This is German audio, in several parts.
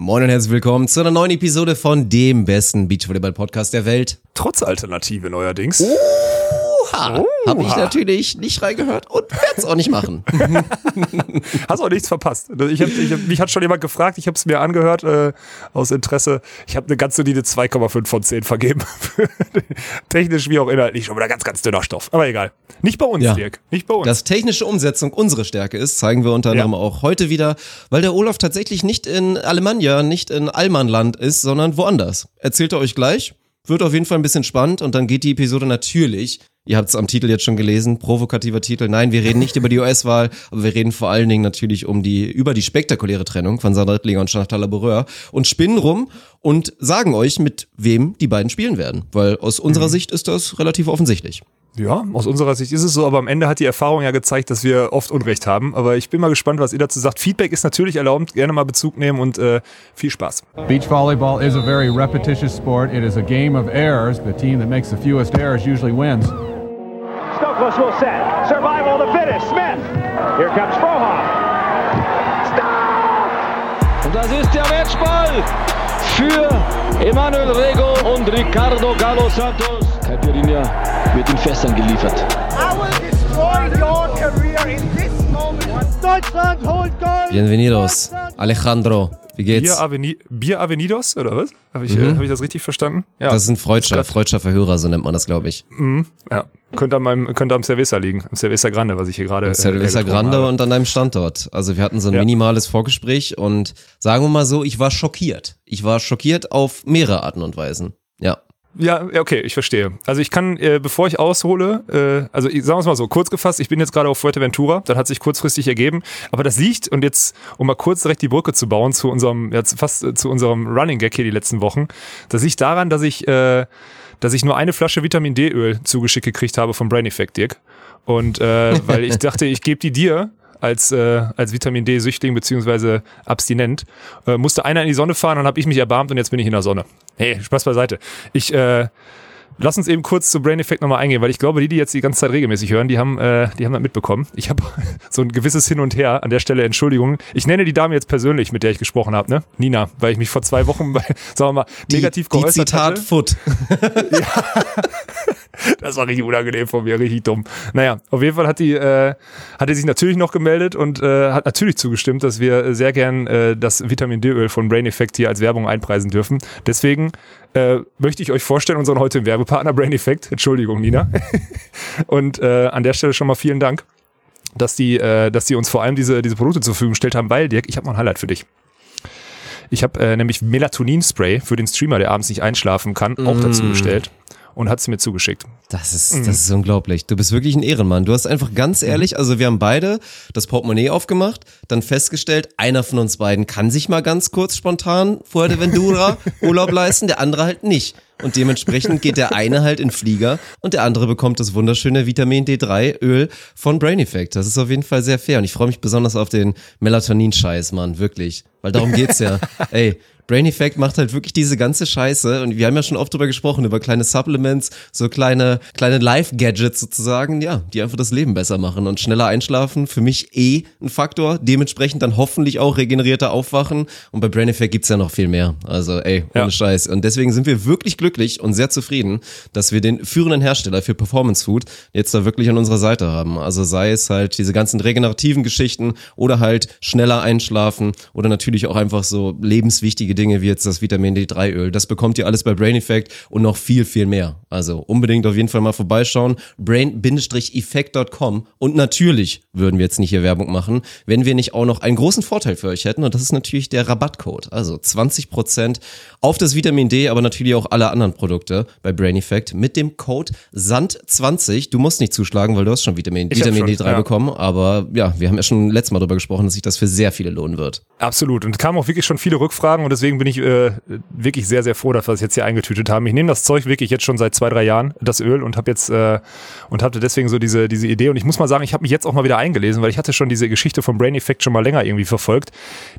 Moin und herzlich willkommen zu einer neuen Episode von dem besten Beachvolleyball-Podcast der Welt. Trotz Alternative neuerdings. Oha! Habe ich natürlich nicht reingehört und werde es auch nicht machen. Hast auch nichts verpasst. Ich hab, ich hab, mich hat schon jemand gefragt, ich habe es mir angehört äh, aus Interesse. Ich habe eine ganz solide 2,5 von 10 vergeben. Technisch wie auch inhaltlich schon wieder ganz, ganz dünner Stoff. Aber egal. Nicht bei uns, Ja. Dirk. Nicht bei uns. Dass technische Umsetzung unsere Stärke ist, zeigen wir unter anderem auch heute wieder, weil der Olaf tatsächlich nicht in Alemannia, nicht in Allmannland ist, sondern woanders. Erzählt er euch gleich. Wird auf jeden Fall ein bisschen spannend und dann geht die Episode natürlich, ihr habt es am Titel jetzt schon gelesen, provokativer Titel. Nein, wir reden nicht über die US-Wahl, aber wir reden vor allen Dingen natürlich um die, über die spektakuläre Trennung von Sandra Rittlinger und Chantal Laboureur und spinnen rum und sagen euch, mit wem die beiden spielen werden. Weil aus unserer Sicht ist das relativ offensichtlich. ja, aus unserer Sicht ist es so, aber am Ende hat die Erfahrung ja gezeigt, dass wir oft Unrecht haben. Aber ich bin mal gespannt, was ihr dazu sagt. Feedback ist natürlich erlaubt, gerne mal Bezug nehmen und äh, viel Spaß. Beach volleyball is a very repetitious sport. It is a game of errors. The team that makes the fewest errors usually wins. Stokos will set. Survival of the fittest. Smith. Here comes Frohoff. Stop! Und das ist der Matchball für Emanuel Rego und Ricardo Galo Santos. Caipirinha wird in Fässern geliefert. I will destroy your career in this moment. Deutschland holt Gold! Bienvenidos, Alejandro. Wie geht's? Bier, Aveni Bier Avenidos, oder was? Habe ich, äh, hab ich das richtig verstanden? Ja. Das ist ein Freudscher, Freudscher Verhörer, so nennt man das, glaube ich. ja. Könnte, meinem, könnte am Cerveza liegen. Am Cerveza Grande, was ich hier gerade. äh, Cerveza getrunken Grande habe. und an deinem Standort. Also wir hatten so ein Ja. minimales Vorgespräch und sagen wir mal so, ich war schockiert. Ich war schockiert auf mehrere Arten und Weisen. Ja. Ja, okay, ich verstehe. Also ich kann, äh, bevor ich aushole, äh, also ich, sagen wir es mal so, kurz gefasst, ich bin jetzt gerade auf Fuerteventura, das hat sich kurzfristig ergeben, aber das liegt, und jetzt, um mal kurz direkt die Brücke zu bauen zu unserem, jetzt fast äh, zu unserem Running Gag hier die letzten Wochen, das liegt daran, dass ich, äh, dass ich nur eine Flasche Vitamin D-Öl zugeschickt gekriegt habe vom Brain Effect, Dirk. Und äh, weil ich dachte, ich gebe die dir als, äh, als Vitamin D-Süchtling beziehungsweise Abstinent, äh, musste einer in die Sonne fahren und habe ich mich erbarmt und jetzt bin ich in der Sonne. Hey, Spaß beiseite. Ich, äh, Lass uns eben kurz zu Brain Effect nochmal eingehen, weil ich glaube, die, die jetzt die ganze Zeit regelmäßig hören, die haben, äh, die haben das mitbekommen. Ich habe so ein gewisses Hin und Her an der Stelle Entschuldigung. Ich nenne die Dame jetzt persönlich, mit der ich gesprochen habe, ne? Nina, weil ich mich vor zwei Wochen, bei, sagen wir mal, negativ die, die geäußert Zitat hatte. Foot. Das war richtig unangenehm von mir, richtig dumm. Naja, auf jeden Fall hat die, äh, hat die sich natürlich noch gemeldet und äh, hat natürlich zugestimmt, dass wir sehr gern äh, das Vitamin D-Öl von Brain Effect hier als Werbung einpreisen dürfen. Deswegen äh, möchte ich euch vorstellen, unseren heutigen Werbepartner Brain Effect. Entschuldigung, Nina. und äh, an der Stelle schon mal vielen Dank, dass die, äh, dass die uns vor allem diese, diese Produkte zur Verfügung gestellt haben, weil, Dirk, ich habe noch ein Highlight für dich. Ich habe äh, nämlich Melatonin-Spray für den Streamer, der abends nicht einschlafen kann, auch dazu bestellt und hat es mir zugeschickt. Das ist, das ist unglaublich. Du bist wirklich ein Ehrenmann. Du hast einfach ganz ehrlich, also wir haben beide das Portemonnaie aufgemacht, dann festgestellt, einer von uns beiden kann sich mal ganz kurz spontan Fuerteventura Urlaub leisten, der andere halt nicht. Und dementsprechend geht der eine halt in Flieger und der andere bekommt das wunderschöne Vitamin D3 Öl von Brain Effect. Das ist auf jeden Fall sehr fair und ich freue mich besonders auf den Melatonin-Scheiß, Mann, wirklich. Weil darum geht's ja. Ey, Brain Effect macht halt wirklich diese ganze Scheiße und wir haben ja schon oft drüber gesprochen, über kleine Supplements, so kleine, kleine Life-Gadgets sozusagen, ja, die einfach das Leben besser machen und schneller einschlafen. Für mich eh ein Faktor, dementsprechend dann hoffentlich auch regenerierter aufwachen und bei Brain Effect gibt's ja noch viel mehr. Also ey, ohne Ja. Scheiß. Und deswegen sind wir wirklich glücklich und sehr zufrieden, dass wir den führenden Hersteller für Performance Food jetzt da wirklich an unserer Seite haben. Also sei es halt diese ganzen regenerativen Geschichten oder halt schneller einschlafen oder natürlich auch einfach so lebenswichtige Dinge wie jetzt das Vitamin D3 Öl. Das bekommt ihr alles bei Brain Effect und noch viel, viel mehr. Also unbedingt auf jeden Fall mal vorbeischauen. brain-effect.com und natürlich würden wir jetzt nicht hier Werbung machen, wenn wir nicht auch noch einen großen Vorteil für euch hätten und das ist natürlich der Rabattcode. Also 20% auf das Vitamin D, aber natürlich auch alle anderen Produkte bei Brain Effect mit dem Code SAND20. Du musst nicht zuschlagen, weil du hast schon Vitamin, Ich Vitamin schon, D3 ja. bekommen, aber ja, wir haben ja schon letztes Mal darüber gesprochen, dass sich das für sehr viele lohnen wird. Absolut. Und es kamen auch wirklich schon viele Rückfragen und deswegen bin ich äh, wirklich sehr, sehr froh, dass wir es jetzt hier eingetütet haben. Ich nehme das Zeug wirklich jetzt schon seit zwei, drei Jahren, das Öl, und habe jetzt äh, und hatte deswegen so diese, diese Idee. Und ich muss mal sagen, ich habe mich jetzt auch mal wieder eingelesen, weil ich hatte schon diese Geschichte vom Brain Effect schon mal länger irgendwie verfolgt.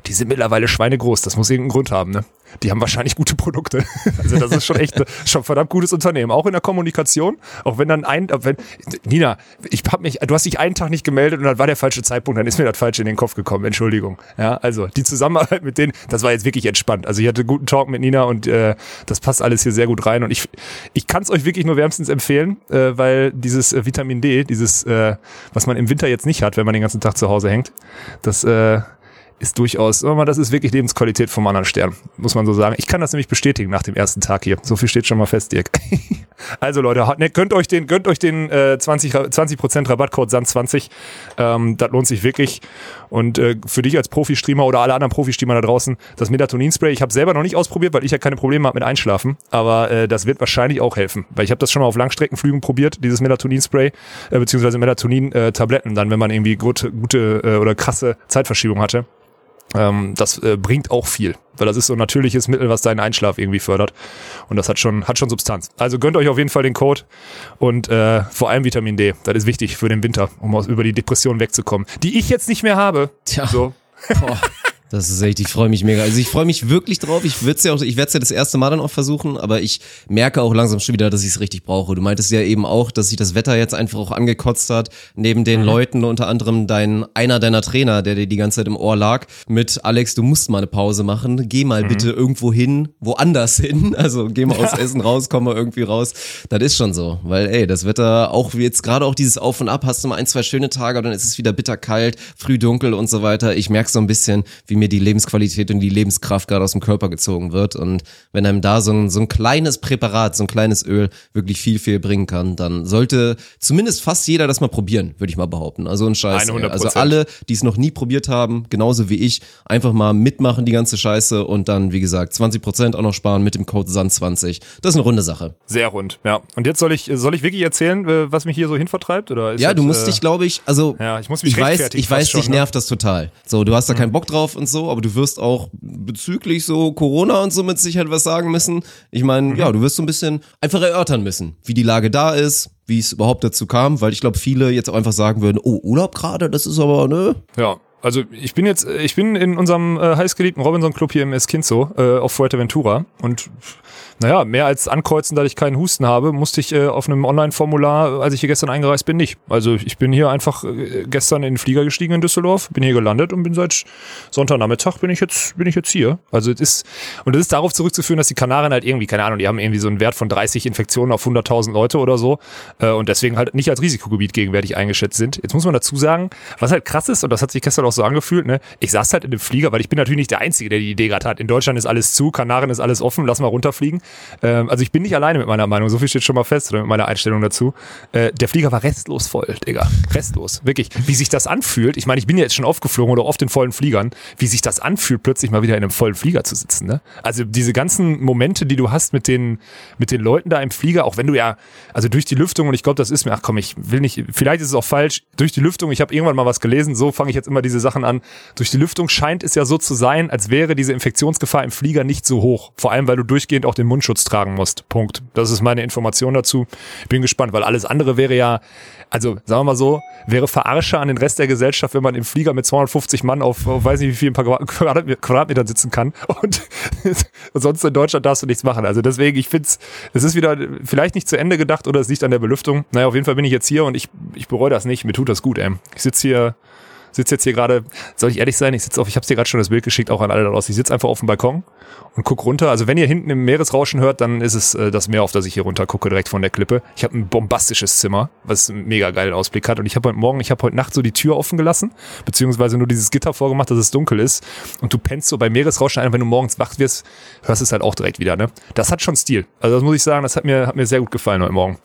Die sind mittlerweile schweinegroß. Das muss irgendeinen Grund haben, ne? Die haben wahrscheinlich gute Produkte. Also das ist schon echt schon verdammt gutes Unternehmen, auch in der Kommunikation, auch wenn dann ein, wenn, Nina, ich hab mich, du hast dich einen Tag nicht gemeldet und dann war der falsche Zeitpunkt, dann ist mir das falsch in den Kopf gekommen, Entschuldigung. Ja, also die Zusammenarbeit mit denen, das war jetzt wirklich entspannt. Also ich hatte guten Talk mit Nina und äh, das passt alles hier sehr gut rein und ich, ich kann es euch wirklich nur wärmstens empfehlen, äh, weil dieses äh, Vitamin D, dieses, äh, was man im Winter jetzt nicht hat, wenn man den ganzen Tag zu Hause hängt, das äh, ist durchaus, das ist wirklich Lebensqualität vom anderen Stern, muss man so sagen. Ich kann das nämlich bestätigen nach dem ersten Tag hier. So viel steht schon mal fest, Dirk. also Leute, ne, gönnt euch den, gönnt euch den äh, 20, 20% Rabattcode SAN20. Ähm, das lohnt sich wirklich. Und äh, für dich als Profi-Streamer oder alle anderen Profi-Streamer da draußen, das Melatonin-Spray, ich habe selber noch nicht ausprobiert, weil ich ja keine Probleme habe mit Einschlafen. Aber äh, das wird wahrscheinlich auch helfen. Weil ich habe das schon mal auf Langstreckenflügen probiert, dieses Melatonin-Spray, äh, beziehungsweise Melatonin-Tabletten, dann, wenn man irgendwie gute, gute äh, oder krasse Zeitverschiebung hatte. Ähm, das äh, bringt auch viel, weil das ist so ein natürliches Mittel, was deinen Einschlaf irgendwie fördert. Und das hat schon, hat schon Substanz. Also gönnt euch auf jeden Fall den Code und äh, vor allem Vitamin D. Das ist wichtig für den Winter, um aus, über die Depression wegzukommen, die ich jetzt nicht mehr habe. Tja. So. Boah. Das ist echt, ich freue mich mega. Also ich freue mich wirklich drauf. Ich würde ja auch, ich werde es ja das erste Mal dann auch versuchen, aber ich merke auch langsam schon wieder, dass ich es richtig brauche. Du meintest ja eben auch, dass sich das Wetter jetzt einfach auch angekotzt hat. Neben den mhm. Leuten, unter anderem dein, einer deiner Trainer, der dir die ganze Zeit im Ohr lag, mit Alex, du musst mal eine Pause machen. Geh mal mhm. bitte irgendwo hin, woanders hin. Also geh mal aus Essen raus, komm mal irgendwie raus. Das ist schon so. Weil, ey, das Wetter, auch wie jetzt gerade auch dieses Auf und Ab, hast du mal ein, zwei schöne Tage, dann ist es wieder bitterkalt, früh dunkel und so weiter. Ich merke so ein bisschen, wie mir die Lebensqualität und die Lebenskraft gerade aus dem Körper gezogen wird. Und wenn einem da so ein, so ein kleines Präparat, so ein kleines Öl wirklich viel, viel bringen kann, dann sollte zumindest fast jeder das mal probieren, würde ich mal behaupten. Also ein Scheiß. 100%. Also alle, die es noch nie probiert haben, genauso wie ich, einfach mal mitmachen die ganze Scheiße und dann, wie gesagt, 20 Prozent auch noch sparen mit dem Code SAN20. Das ist eine runde Sache. Sehr rund, ja. Und jetzt soll ich, soll ich wirklich erzählen, äh, was mich hier so hinvertreibt? Oder ja, das, du musst äh, dich, glaube ich, also ja, ich, muss mich ich weiß, ich weiß, dich schon, ne? nervt das total. So, du hast da mhm. keinen Bock drauf und so, aber du wirst auch bezüglich so Corona und so mit Sicherheit was sagen müssen. Ich meine, mhm. ja, du wirst so ein bisschen einfach erörtern müssen, wie die Lage da ist, wie es überhaupt dazu kam, weil ich glaube, viele jetzt auch einfach sagen würden, oh, Urlaub gerade, das ist aber, ne? Ja, also ich bin jetzt, ich bin in unserem äh, heißgeliebten Robinson Club hier im Esquinzo äh, auf Fuerteventura und naja, mehr als ankreuzen, dass ich keinen Husten habe, musste ich äh, auf einem Online-Formular, als ich hier gestern eingereist bin, nicht. Also ich bin hier einfach äh, gestern in den Flieger gestiegen in Düsseldorf, bin hier gelandet und bin seit Sonntagnachmittag bin ich jetzt, bin ich jetzt hier. Also es ist, und es ist darauf zurückzuführen, dass die Kanaren halt irgendwie, keine Ahnung, die haben irgendwie so einen Wert von 30 Infektionen auf 100.000 Leute oder so äh, und deswegen halt nicht als Risikogebiet gegenwärtig eingeschätzt sind. Jetzt muss man dazu sagen, was halt krass ist, und das hat sich gestern auch so angefühlt, ne, ich saß halt in dem Flieger, weil ich bin natürlich nicht der Einzige, der die Idee gerade hat. In Deutschland ist alles zu, Kanaren ist alles offen, lass mal runterfliegen. Ähm, also ich bin nicht alleine mit meiner Meinung, so viel steht schon mal fest oder mit meiner Einstellung dazu. Äh, der Flieger war restlos voll, Digga. Restlos. Wirklich. Wie sich das anfühlt, ich meine, ich bin ja jetzt schon aufgeflogen oder oft in vollen Fliegern, wie sich das anfühlt, plötzlich mal wieder in einem vollen Flieger zu sitzen. Ne? Also diese ganzen Momente, die du hast mit den, mit den Leuten da im Flieger, auch wenn du ja, also durch die Lüftung, und ich glaube, das ist mir, ach komm, ich will nicht, vielleicht ist es auch falsch, durch die Lüftung, ich habe irgendwann mal was gelesen, so fange ich jetzt immer diese Sachen an, durch die Lüftung scheint es ja so zu sein, als wäre diese Infektionsgefahr im Flieger nicht so hoch. Vor allem, weil du durchgehend auch den Mundschutz tragen musst. Punkt. Das ist meine Information dazu. Ich bin gespannt, weil alles andere wäre ja, also sagen wir mal so, wäre Verarsche an den Rest der Gesellschaft, wenn man im Flieger mit 250 Mann auf, auf weiß nicht wie viel ein paar Quadratmetern sitzen kann und, sonst in Deutschland darfst du nichts machen. Also deswegen, ich finde es ist wieder vielleicht nicht zu Ende gedacht oder es liegt an der Belüftung. Naja, auf jeden Fall bin ich jetzt hier und ich, ich bereue das nicht. Mir tut das gut, ey. Ich sitze hier sitze jetzt hier gerade, soll ich ehrlich sein, ich sitze auf, ich habe dir gerade schon das Bild geschickt, auch an alle da draußen. Ich sitze einfach auf dem Balkon und guck runter. Also wenn ihr hinten im Meeresrauschen hört, dann ist es äh, das Meer, auf das ich hier runter gucke, direkt von der Klippe. Ich habe ein bombastisches Zimmer, was einen mega geilen Ausblick hat. Und ich habe heute Morgen, ich habe heute Nacht so die Tür offen gelassen, beziehungsweise nur dieses Gitter vorgemacht, dass es dunkel ist. Und du pennst so bei Meeresrauschen ein, wenn du morgens wach wirst, hörst es halt auch direkt wieder. Ne? Das hat schon Stil. Also das muss ich sagen, das hat mir, hat mir sehr gut gefallen heute Morgen.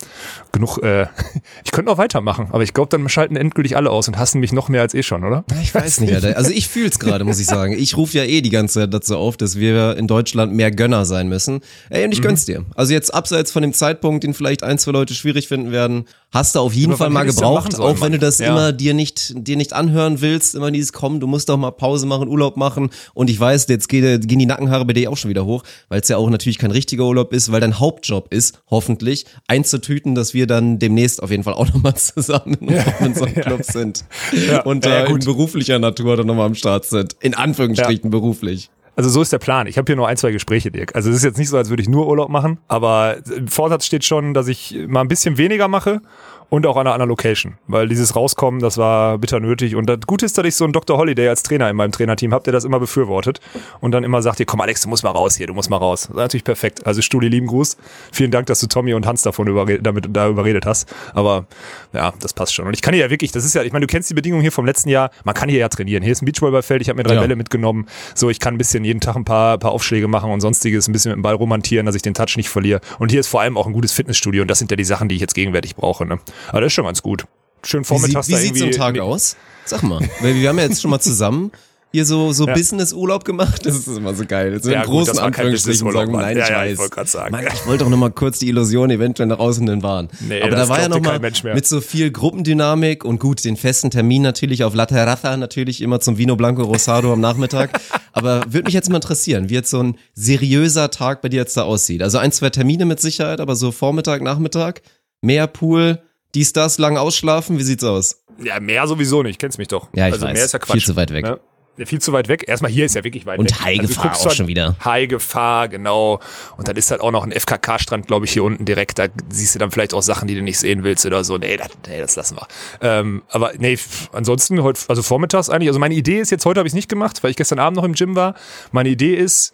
Genug, äh, ich könnte noch weitermachen, aber ich glaube, dann schalten endgültig alle aus und hassen mich noch mehr als eh schon, oder? Ich weiß nicht, Alter. Also ich fühl's gerade, muss ich sagen. Ich rufe ja eh die ganze Zeit dazu auf, dass wir in Deutschland mehr Gönner sein müssen. Ey, und ich mhm. gönn's dir. Also jetzt abseits von dem Zeitpunkt, den vielleicht ein, zwei Leute schwierig finden werden, hast du auf jeden Fall mal gebraucht, sollen, auch wenn du das ja. immer dir nicht, dir nicht anhören willst, immer dieses Kommen, du musst doch mal Pause machen, Urlaub machen. Und ich weiß, jetzt gehen die Nackenhaare bei dir auch schon wieder hoch, weil es ja auch natürlich kein richtiger Urlaub ist, weil dein Hauptjob ist, hoffentlich, einzutüten, dass wir dann demnächst auf jeden Fall auch nochmal zusammen in so einem Club sind. Ja. Und äh, in beruflicher Natur dann nochmal am Start sind. In Anführungsstrichen beruflich. Also so ist der Plan. Ich habe hier nur ein, zwei Gespräche, Dirk. Also es ist jetzt nicht so, als würde ich nur Urlaub machen, aber im Vorsatz steht schon, dass ich mal ein bisschen weniger mache und auch an einer anderen Location. Weil dieses Rauskommen, das war bitter nötig. Und das Gute ist, dass ich so einen Dr. Holiday als Trainer in meinem Trainerteam habe, der das immer befürwortet und dann immer sagt, hier, komm Alex, du musst mal raus hier, du musst mal raus. Das ist natürlich perfekt. Also Studi, lieben Gruß. Vielen Dank, dass du Tommy und Hans davon überre damit da überredet hast. Aber ja, das passt schon. Und ich kann hier ja wirklich, das ist ja, ich meine, du kennst die Bedingungen hier vom letzten Jahr, man kann hier ja trainieren. Hier ist ein Beachvolleyballfeld, ich habe mir drei Ja. Bälle mitgenommen. So, ich kann ein bisschen jeden Tag ein paar, paar Aufschläge machen und sonstiges, ein bisschen mit dem Ball romantieren, dass ich den Touch nicht verliere. Und hier ist vor allem auch ein gutes Fitnessstudio und das sind ja die Sachen, die ich jetzt gegenwärtig brauche. Ne? Aber das ist schon ganz gut. Schön Wie, vormittags wie sieht so ein Tag aus? Sag mal. Weil wir haben ja jetzt schon mal zusammen hier so, so Ja. Business-Urlaub gemacht. Das ist immer so geil. So Ja, in gut, großen kein Anführungsstrichen sagen, nein, Ja, ich ja, ich weiß. wollte grad sagen. Mann, ich wollte doch noch mal kurz die Illusion eventuell nach außen denn wahren. Nee, Aber da war ja glaubt noch dir mal kein Mensch mehr. mit so viel Gruppendynamik und gut, den festen Termin natürlich auf La Terraza, natürlich immer zum Vino Blanco Rosado am Nachmittag. Aber würde mich jetzt mal interessieren, wie jetzt so ein seriöser Tag bei dir jetzt da aussieht. Also ein, zwei Termine mit Sicherheit, aber so Vormittag, Nachmittag, mehr Pool, dies, das, lang ausschlafen, wie sieht's aus? Ja, mehr sowieso nicht, kennst mich doch. Ja, ich also weiß. mehr ist ja Quatsch. Viel zu weit weg. Ne? Ja, viel zu weit weg. Erstmal hier ist ja wirklich weit Und weg. High Also du Gefahr guckst auch schon wieder. High Gefahr, genau. Und dann ist halt auch noch ein FKK-Strand, glaube ich, hier unten direkt. Da siehst du dann vielleicht auch Sachen, die du nicht sehen willst oder so. Nee, das, nee, das lassen wir. Ähm, aber nee, ansonsten heute, also vormittags eigentlich. Also meine Idee ist jetzt, heute habe ich es nicht gemacht, weil ich gestern Abend noch im Gym war. Meine Idee ist,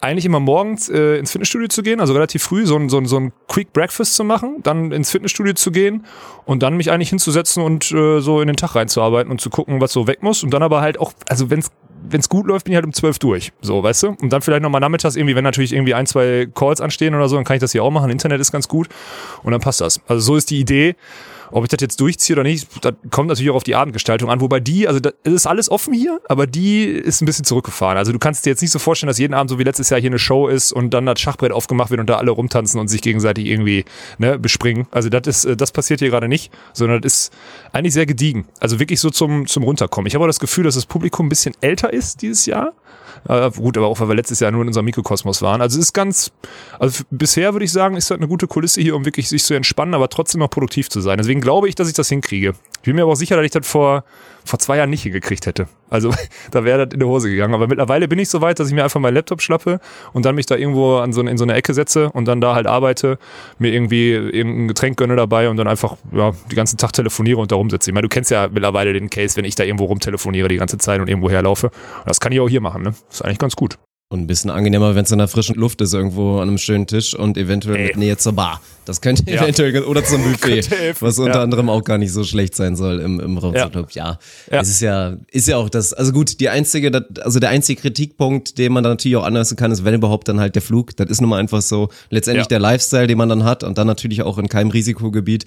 eigentlich immer morgens äh, ins Fitnessstudio zu gehen, also relativ früh, so ein, so, ein, so ein Quick Breakfast zu machen, dann ins Fitnessstudio zu gehen und dann mich eigentlich hinzusetzen und äh, so in den Tag reinzuarbeiten und zu gucken, was so weg muss und dann aber halt auch, also wenn's wenn's gut läuft, bin ich halt um 12 durch, so, weißt du? Und dann vielleicht nochmal nachmittags irgendwie, wenn natürlich irgendwie ein, zwei Calls anstehen oder so, dann kann ich das hier auch machen, Internet ist ganz gut und dann passt das. Also so ist die Idee. Ob ich das jetzt durchziehe oder nicht, das kommt natürlich auch auf die Abendgestaltung an. Wobei die, also das, ist alles offen hier, aber die ist ein bisschen zurückgefahren. Also du kannst dir jetzt nicht so vorstellen, dass jeden Abend so wie letztes Jahr hier eine Show ist und dann das Schachbrett aufgemacht wird und da alle rumtanzen und sich gegenseitig irgendwie ne, bespringen. Also das ist, äh, das passiert hier gerade nicht, sondern das ist eigentlich sehr gediegen. Also wirklich so zum, zum Runterkommen. Ich habe auch das Gefühl, dass das Publikum ein bisschen älter ist dieses Jahr. Äh, gut, aber auch weil wir letztes Jahr nur in unserem Mikrokosmos waren. Also es ist ganz, also bisher würde ich sagen, ist das eine gute Kulisse hier, um wirklich sich zu entspannen, aber trotzdem noch produktiv zu sein. Deswegen glaube ich, dass ich das hinkriege. Bin mir aber auch sicher, dass ich das vor, vor zwei Jahren nicht hingekriegt hätte. Also da wäre das in die Hose gegangen. Aber mittlerweile bin ich so weit, dass ich mir einfach meinen Laptop schnappe und dann mich da irgendwo an so, in so eine Ecke setze und dann da halt arbeite, mir irgendwie irgendein Getränk gönne dabei und dann einfach ja, den ganzen Tag telefoniere und da rumsitze. Ich meine, du kennst ja mittlerweile den Case, wenn ich da irgendwo rumtelefoniere die ganze Zeit und irgendwo herlaufe. Und das kann ich auch hier machen, ne? Ist eigentlich ganz gut. Und ein bisschen angenehmer, wenn es in der frischen Luft ist, irgendwo an einem schönen Tisch und eventuell Ey. mit Nähe zur Bar. Das könnte Ja. eventuell, oder zum Buffet, was unter ja. anderem auch gar nicht so schlecht sein soll im, im Raum Ja. Ja. Ja. es ist ja, ist ja auch das, also gut, die einzige, also der einzige Kritikpunkt, den man dann natürlich auch anlassen kann, ist, wenn überhaupt dann halt der Flug. Das ist nun mal einfach so letztendlich der Lifestyle, den man dann hat und dann natürlich auch in keinem Risikogebiet.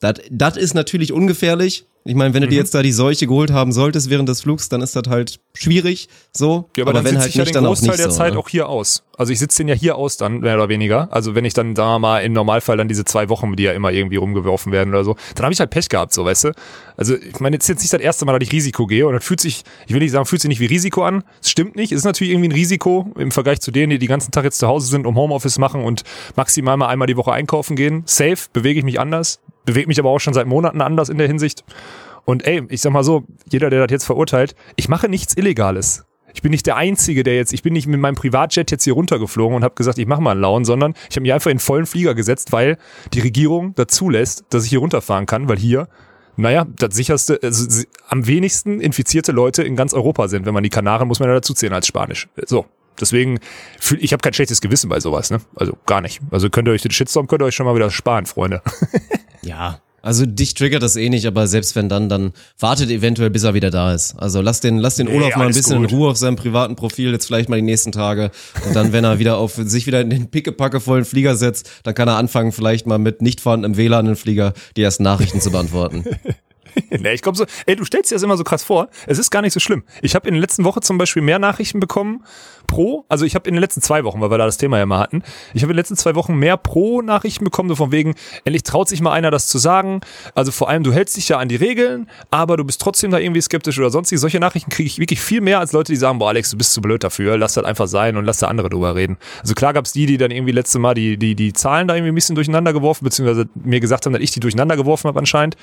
Das ist natürlich ungefährlich. Ich meine, wenn du dir Mhm. jetzt da die Seuche geholt haben solltest während des Flugs, dann ist das halt schwierig, so. Ja, aber, dann wenn halt ich ja nicht, den Großteil der so, Zeit ne? auch hier aus. Also ich sitze den ja hier aus dann, mehr oder weniger. Also wenn ich dann, sagen wir mal, im Normalfall dann diese zwei Wochen, die ja immer irgendwie rumgeworfen werden oder so, dann habe ich halt Pech gehabt, so, weißt du. Also ich meine, jetzt ist jetzt nicht das erste Mal, dass ich Risiko gehe und das fühlt sich, ich will nicht sagen, fühlt sich nicht wie Risiko an. Es stimmt nicht. Es ist natürlich irgendwie ein Risiko im Vergleich zu denen, die den ganzen Tag jetzt zu Hause sind, um Homeoffice machen und maximal mal einmal die Woche einkaufen gehen. Safe, bewege ich mich anders, bewege mich aber auch schon seit Monaten anders in der Hinsicht. Und ey, ich sag mal so, jeder, der das jetzt verurteilt, ich mache nichts Illegales. Ich bin nicht der Einzige, der jetzt, ich bin nicht mit meinem Privatjet jetzt hier runtergeflogen und habe gesagt, ich mache mal einen Lauen, sondern ich habe mich einfach in vollen Flieger gesetzt, weil die Regierung dazu lässt, dass ich hier runterfahren kann, weil hier, naja, das sicherste, also am wenigsten infizierte Leute in ganz Europa sind. Wenn man die Kanaren, muss man ja dazu zählen als Spanisch. So. Deswegen, fühl- ich habe kein schlechtes Gewissen bei sowas, ne? Also gar nicht. Also könnt ihr euch den Shitstorm, könnt ihr euch schon mal wieder sparen, Freunde. Ja, also dich triggert das eh nicht, aber selbst wenn dann, dann wartet eventuell, bis er wieder da ist. Also lass den, lass den Nee, Olaf mal ein bisschen gut. in Ruhe auf seinem privaten Profil, jetzt vielleicht mal die nächsten Tage. Und dann, wenn er wieder auf sich wieder in den pickepackevollen Flieger setzt, dann kann er anfangen, vielleicht mal mit nicht vorhandenem WLAN im Flieger die ersten Nachrichten zu beantworten. Nee, ich glaube so, ey, du stellst dir das immer so krass vor. Es ist gar nicht so schlimm. Ich habe in der letzten Woche zum Beispiel mehr Nachrichten bekommen pro, also ich habe in den letzten zwei Wochen, weil wir da das Thema ja mal hatten, ich habe in den letzten zwei Wochen mehr pro Nachrichten bekommen, so von wegen, endlich traut sich mal einer das zu sagen. Also vor allem, du hältst dich ja an die Regeln, aber du bist trotzdem da irgendwie skeptisch oder sonstiges. Solche Nachrichten kriege ich wirklich viel mehr als Leute, die sagen, boah, Alex, du bist zu blöd dafür, lass das einfach sein und lass da andere drüber reden. Also klar gab's die, die dann irgendwie letzte Mal die, die, die Zahlen da irgendwie ein bisschen durcheinander geworfen, beziehungsweise mir gesagt haben, dass ich die durcheinander geworfen habe anscheinend.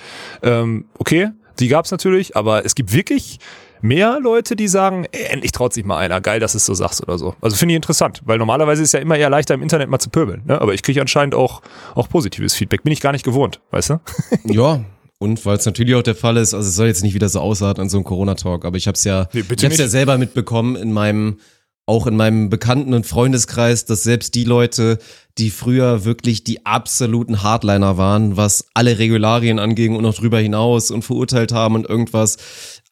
Ähm, okay, die gab's natürlich, aber es gibt wirklich mehr Leute, die sagen, ey, endlich traut sich mal einer, geil, dass du es so sagst oder so. Also finde ich interessant, weil normalerweise ist ja immer eher leichter im Internet mal zu pöbeln, ne? aber ich kriege anscheinend auch, auch positives Feedback. Bin ich gar nicht gewohnt, weißt du? Ja, und weil es natürlich auch der Fall ist, also es soll jetzt nicht wieder so ausarten an so einem Corona-Talk, aber ich habe es ja, Nee, ich hab's ja selber mitbekommen in meinem, auch in meinem Bekannten- und Freundeskreis, dass selbst die Leute, die früher wirklich die absoluten Hardliner waren, was alle Regularien anging und noch drüber hinaus und verurteilt haben und irgendwas,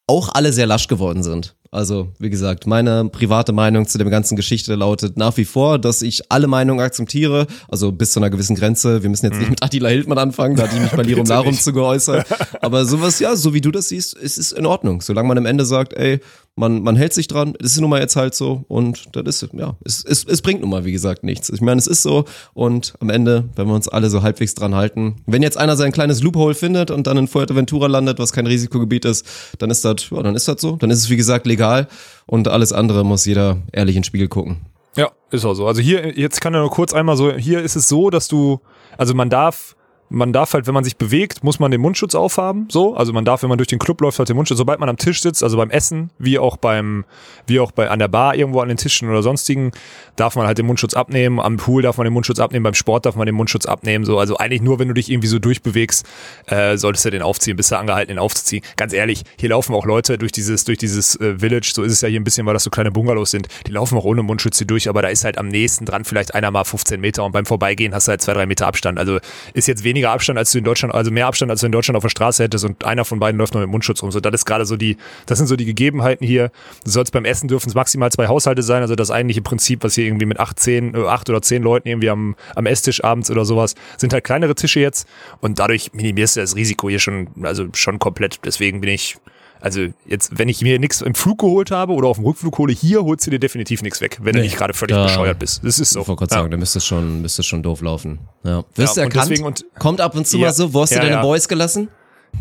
auch alle sehr lasch geworden sind. Also, wie gesagt, meine private Meinung zu der ganzen Geschichte lautet nach wie vor, dass ich alle Meinungen akzeptiere, also bis zu einer gewissen Grenze. Wir müssen jetzt nicht mit Attila Hildmann anfangen, da hatte ich mich bei Lirum Larum nicht. zu geäußert. Aber sowas, ja, so wie du das siehst, es ist in Ordnung. Solange man am Ende sagt, ey, man, man hält sich dran, das ist nun mal jetzt halt so und das ist, ja, es, es, es bringt nun mal, wie gesagt, nichts. Ich meine, es ist so und am Ende, wenn wir uns alle so halbwegs dran halten, wenn jetzt einer sein kleines Loophole findet und dann in Fuerteventura landet, was kein Risikogebiet ist, dann ist das, ja, dann ist das so. Dann ist es, wie gesagt, legal und alles andere muss jeder ehrlich in den Spiegel gucken. Ja, ist auch so. Also hier, jetzt kann er nur kurz einmal so, hier ist es so, dass du, also man darf, man darf halt, wenn man sich bewegt, muss man den Mundschutz aufhaben, so. Also man darf, wenn man durch den Club läuft, halt den Mundschutz, sobald man am Tisch sitzt, also beim Essen, wie auch beim, wie auch bei, an der Bar irgendwo an den Tischen oder sonstigen, darf man halt den Mundschutz abnehmen, am Pool darf man den Mundschutz abnehmen, beim Sport darf man den Mundschutz abnehmen, so. Also eigentlich nur, wenn du dich irgendwie so durchbewegst, äh, solltest du den aufziehen, bist du angehalten, den aufzuziehen. Ganz ehrlich, hier laufen auch Leute durch dieses, durch dieses äh, Village, so ist es ja hier ein bisschen, weil das so kleine Bungalows sind, die laufen auch ohne Mundschutz hier durch, aber da ist halt am nächsten dran vielleicht einer mal 15 Meter und beim Vorbeigehen hast du halt zwei, drei Meter Abstand. Also ist jetzt weniger Abstand, als du in Deutschland, also mehr Abstand, als du in Deutschland auf der Straße hättest und einer von beiden läuft noch mit Mundschutz rum. So, das ist gerade so die, das sind so die Gegebenheiten hier. Du sollst beim Essen dürfen es maximal zwei Haushalte sein, also das eigentliche Prinzip, was hier irgendwie mit acht, zehn, äh, acht oder zehn Leuten irgendwie am, am Esstisch abends oder sowas, sind halt kleinere Tische jetzt und dadurch minimierst du das Risiko hier schon, also schon komplett. Deswegen bin ich, also jetzt, wenn ich mir nichts im Flug geholt habe oder auf dem Rückflug hole, hier holst du dir definitiv nichts weg, wenn du Nee, nicht gerade völlig da- bescheuert bist. Das ist so. Ich wollte gerade Ja. sagen, da müsste es schon, müsste schon doof laufen. Ja. Wirst Ja, du erkannt? deswegen und- Kommt ab und zu Ja. mal so, wo hast du deine. Boys gelassen?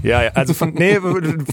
Ja, ja, also von, nee,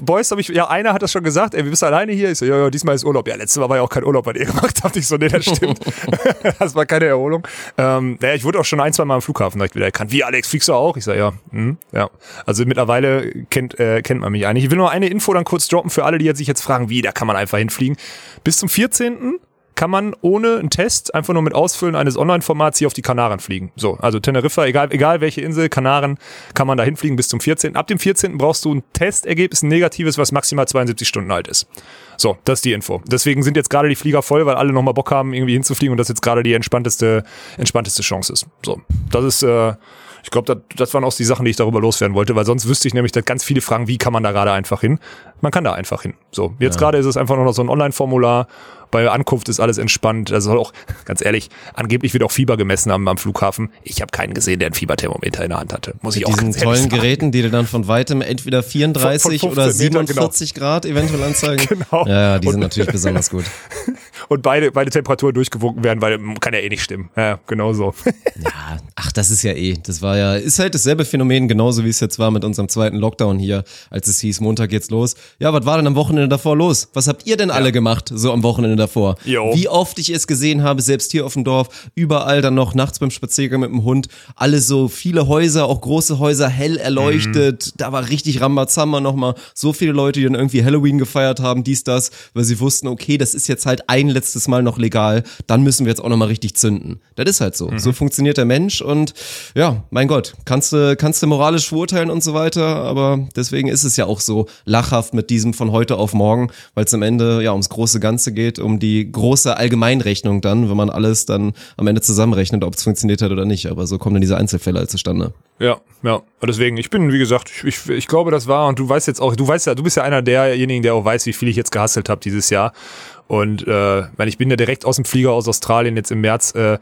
Boys habe ich, ja, einer hat das schon gesagt, ey, wir bist alleine hier. Ich so, ja, ja, diesmal ist Urlaub. Ja, letztes Mal war ja auch kein Urlaub, was ihr gemacht habt. Ich so, nee, das stimmt. das war keine Erholung. Ähm, naja, ich wurde auch schon ein, zwei Mal am Flughafen direkt wieder erkannt. Wie, Alex, fliegst du auch? Ich sag, ja, hm, ja. Also mittlerweile kennt, äh, kennt man mich eigentlich. Ich will nur eine Info dann kurz droppen für alle, die jetzt sich jetzt fragen, wie, da kann man einfach hinfliegen. Bis zum 14 kann man ohne einen Test einfach nur mit Ausfüllen eines Online-Formats hier auf die Kanaren fliegen. So, also Teneriffa, egal, egal welche Insel, Kanaren, kann man da hinfliegen bis zum 14. Ab dem 14. brauchst du ein Testergebnis, ein negatives, was maximal 72 Stunden alt ist. So, das ist die Info. Deswegen sind jetzt gerade die Flieger voll, weil alle nochmal Bock haben, irgendwie hinzufliegen und das jetzt gerade die entspannteste, entspannteste Chance ist. So, das ist, äh, ich glaube, das, das waren auch die Sachen, die ich darüber loswerden wollte, weil sonst wüsste ich nämlich, dass ganz viele fragen, wie kann man da gerade einfach hin? Man kann da einfach hin. So, jetzt gerade ist es einfach nur noch so ein Online-Formular. Bei Ankunft ist alles entspannt. Also soll auch, ganz ehrlich, angeblich wird auch Fieber gemessen am, am Flughafen. Ich habe keinen gesehen, der ein Fieberthermometer in der Hand hatte. Muss ich auch Diesen tollen. Geräten, die dir dann von weitem entweder 34 Von- von oder 15 Meter, 47 Grad eventuell anzeigen. Genau. Ja, ja, die sind Und- natürlich besonders gut. Und beide, beide Temperaturen durchgewunken werden, weil kann ja eh nicht stimmen. Ja, genau so. Ja, ach, das ist ja eh, das war ja, ist halt dasselbe Phänomen, genauso wie es jetzt war mit unserem zweiten Lockdown hier, als es hieß, Montag geht's los. Ja, was war denn am Wochenende davor los? Was habt ihr denn alle gemacht, so am Wochenende davor? Jo. Wie oft ich es gesehen habe, selbst hier auf dem Dorf, überall dann noch nachts beim Spaziergang mit dem Hund, alle so viele Häuser, auch große Häuser, hell erleuchtet, da war richtig Rambazamba nochmal, so viele Leute, die dann irgendwie Halloween gefeiert haben, dies, das, weil sie wussten, okay, das ist jetzt halt ein letztes Mal noch legal, dann müssen wir jetzt auch nochmal richtig zünden. Das ist halt so. So funktioniert der Mensch und ja, mein Gott, kannst du, kannst du moralisch verurteilen und so weiter, aber deswegen ist es ja auch so lachhaft mit diesem von heute auf morgen, weil es am Ende ja ums große Ganze geht, um die große Allgemeinrechnung dann, wenn man alles dann am Ende zusammenrechnet, ob es funktioniert hat oder nicht. Aber so kommen dann diese Einzelfälle halt zustande. Ja, ja. Deswegen, ich bin, wie gesagt, ich, ich, ich glaube, das war, und du weißt jetzt auch, du weißt ja, du bist ja einer derjenigen, der auch weiß, wie viel ich jetzt gehasselt habe dieses Jahr. Und äh, ich bin ja direkt aus dem Flieger aus Australien jetzt im März äh,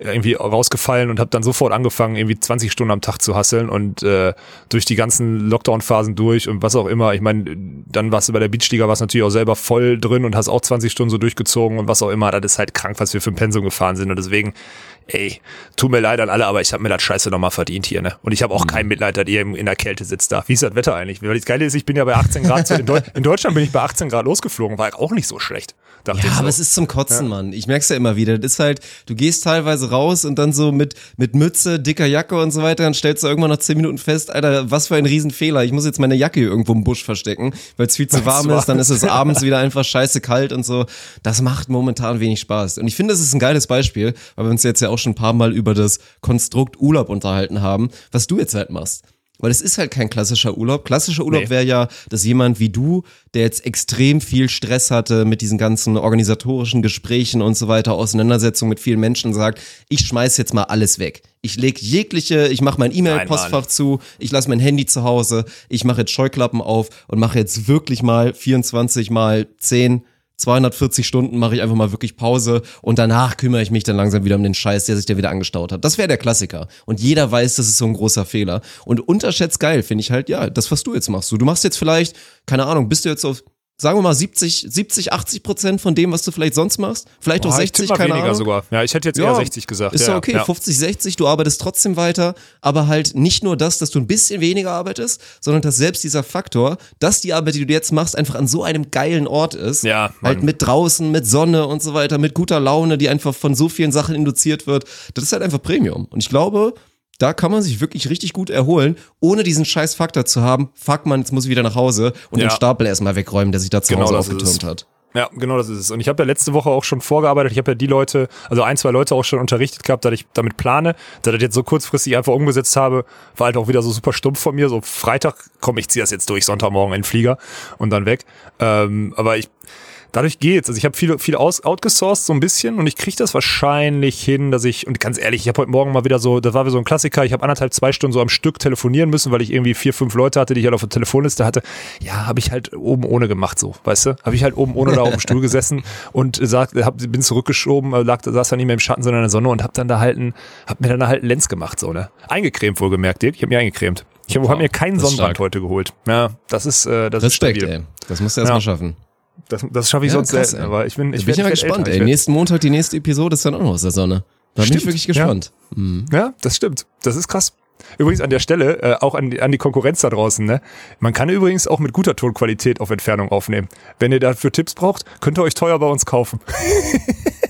irgendwie rausgefallen und habe dann sofort angefangen, irgendwie 20 Stunden am Tag zu hasseln und äh, durch die ganzen Lockdown-Phasen durch und was auch immer. Ich meine, dann warst du bei der Beachliga, warst natürlich auch selber voll drin und hast auch 20 Stunden so durchgezogen und was auch immer. Das ist halt krank, was wir für ein Pensum gefahren sind. Und deswegen, ey, tut mir leid an alle, aber ich habe mir das Scheiße nochmal verdient hier, ne? Und ich habe auch kein Mitleid, dass ihr in der Kälte sitzt da. Wie ist das Wetter eigentlich? Weil das Geile ist, ich bin ja bei 18 Grad, zu- in, Deu in Deutschland bin ich bei 18 Grad losgeflogen, war auch nicht so schlecht. Ja, so. aber es ist zum Kotzen, Mann. Ich merk's ja immer wieder. Das ist halt, du gehst teilweise raus und dann so mit, mit Mütze, dicker Jacke und so weiter, dann stellst du irgendwann nach zehn Minuten fest, Alter, was für ein Riesenfehler. Ich muss jetzt meine Jacke hier irgendwo im Busch verstecken, weil es viel zu warm ist, dann ist es abends wieder einfach scheiße kalt und so. Das macht momentan wenig Spaß. Und ich finde, das ist ein geiles Beispiel, weil wir uns jetzt ja auch schon ein paar Mal über das Konstrukt Urlaub unterhalten haben, was du jetzt halt machst. Weil es ist halt kein klassischer Urlaub. Klassischer Urlaub Nee. wäre ja, dass jemand wie du, der jetzt extrem viel Stress hatte mit diesen ganzen organisatorischen Gesprächen und so weiter, Auseinandersetzungen mit vielen Menschen, sagt, ich schmeiß jetzt mal alles weg. Ich leg jegliche, ich mache mein E-Mail-Postfach zu, ich lasse mein Handy zu Hause, ich mache jetzt Scheuklappen auf und mache jetzt wirklich mal 24 mal 10 240 Stunden mache ich einfach mal wirklich Pause und danach kümmere ich mich dann langsam wieder um den Scheiß, der sich da wieder angestaut hat. Das wäre der Klassiker. Und jeder weiß, das ist so ein großer Fehler. Und unterschätzt geil finde ich halt, ja, das, was du jetzt machst. Du, machst jetzt vielleicht, keine Ahnung, bist du jetzt auf, sagen wir mal 70, 70, 80 Prozent von dem, was du vielleicht sonst machst? Vielleicht auch Boah, ich 60, tippe mal keine weniger Ahnung. sogar. Ja, ich hätte jetzt eher 60 gesagt. Ist ja, ja okay, ja. 50, 60, du arbeitest trotzdem weiter, aber halt nicht nur das, dass du ein bisschen weniger arbeitest, sondern dass selbst dieser Faktor, dass die Arbeit, die du jetzt machst, einfach an so einem geilen Ort ist. Ja, Halt Mann. mit draußen, mit Sonne und so weiter, mit guter Laune, die einfach von so vielen Sachen induziert wird. Das ist halt einfach Premium. Und ich glaube, da kann man sich wirklich richtig gut erholen, ohne diesen scheiß Faktor zu haben. Fuck man, jetzt muss ich wieder nach Hause und Ja. den Stapel erstmal wegräumen, der sich da zu Genau Hause aufgetürmt hat. Ja, genau das ist es. Und ich habe ja letzte Woche auch schon vorgearbeitet. Ich habe ja die Leute, also ein, zwei Leute auch schon unterrichtet gehabt, dass ich damit plane, dass ich das jetzt so kurzfristig einfach umgesetzt habe, war halt auch wieder so super stumpf von mir. So Freitag, komm, ich ziehe das jetzt durch, Sonntagmorgen in den Flieger und dann weg. Ähm, aber ich, dadurch geht's. Also ich habe viel, viel aus, outgesourced so ein bisschen und ich kriege das wahrscheinlich hin, dass ich, und ganz ehrlich, ich habe heute Morgen mal wieder so, das war wieder so ein Klassiker, ich habe anderthalb, zwei Stunden so am Stück telefonieren müssen, weil ich irgendwie vier, fünf Leute hatte, die ich halt auf der Telefonliste hatte. Ja, habe ich halt oben ohne gemacht, so, weißt du? Habe ich halt oben ohne da auf dem Stuhl gesessen und sagt, hab, bin zurückgeschoben, äh, lag, saß dann nicht mehr im Schatten, sondern in der Sonne und hab dann da halt ein, hab mir dann halt einen Lenz gemacht, so, ne? Eingecremt wohlgemerkt, Dirk. Ich habe mir eingecremt. Ich habe hab mir keinen Sonnenbrand stark. heute geholt. Ja, das ist, äh, das Respekt, ist stabil. ey. Das musst du erst mal Ja. schaffen. Das, das schaffe ich Ja, sonst krass, selten, ey. aber ich bin, ich bin ich werd gespannt, älter. ey. Nächsten Montag, die nächste Episode ist dann auch noch aus der Sonne. Da bin ich wirklich ja. gespannt. Ja, das stimmt. Das ist krass. Übrigens an der Stelle, äh, auch an die, an die Konkurrenz da draußen, ne? Man kann übrigens auch mit guter Tonqualität auf Entfernung aufnehmen. Wenn ihr dafür Tipps braucht, könnt ihr euch teuer bei uns kaufen.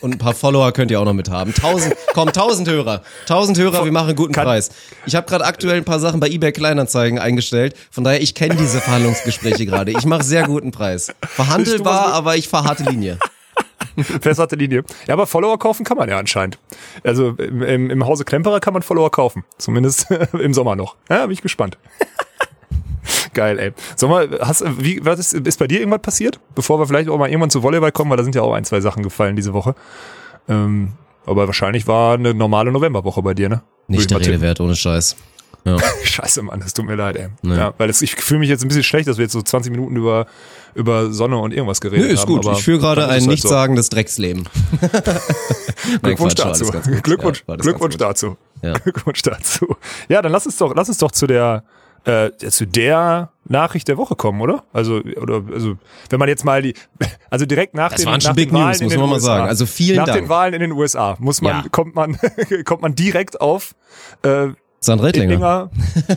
Und ein paar Follower könnt ihr auch noch mit haben. Tausend, komm, tausend Hörer. Tausend Hörer, wir machen einen guten Kann- Preis. Ich habe gerade aktuell ein paar Sachen bei eBay Kleinanzeigen eingestellt. Von daher, ich kenne diese Verhandlungsgespräche gerade. Ich mache sehr guten Preis. Verhandelbar, aber ich fahre harte Linie. Festplatte Linie. Ja, aber Follower kaufen kann man ja anscheinend. Also im, im, im Hause Klemperer kann man Follower kaufen. Zumindest im Sommer noch. Ja, bin ich gespannt. Geil, ey. Sag mal, hast, wie, was ist, ist bei dir irgendwas passiert? Bevor wir vielleicht auch mal irgendwann zu Volleyball kommen, weil da sind ja auch ein, zwei Sachen gefallen diese Woche. Ähm, aber wahrscheinlich war eine normale Novemberwoche bei dir, ne? Nicht ich der tippen. Rede wert, ohne Scheiß. Ja. Scheiße, Mann, das tut mir leid, ey. Nee. Ja, weil es, ich fühle mich jetzt ein bisschen schlecht, dass wir jetzt so 20 Minuten über, über Sonne und irgendwas geredet haben. ist gut. aber Ich führe gerade ein es halt nichtssagendes Drecksleben. Glückwunsch dazu. gut. Glückwunsch, Ja, Glückwunsch gut. dazu. Ja. Glückwunsch dazu. Ja, dann lass uns doch, lass uns doch zu der, äh, zu der Nachricht der Woche kommen, oder? Also, oder, also, wenn man jetzt mal die, also direkt nach Das den, waren schon nach Big Wahlen News, in muss den man mal USA, sagen. Also vielen nach Dank. den Wahlen in den USA muss man, Ja. kommt man, kommt man direkt auf, äh, Sandra Rettlinger.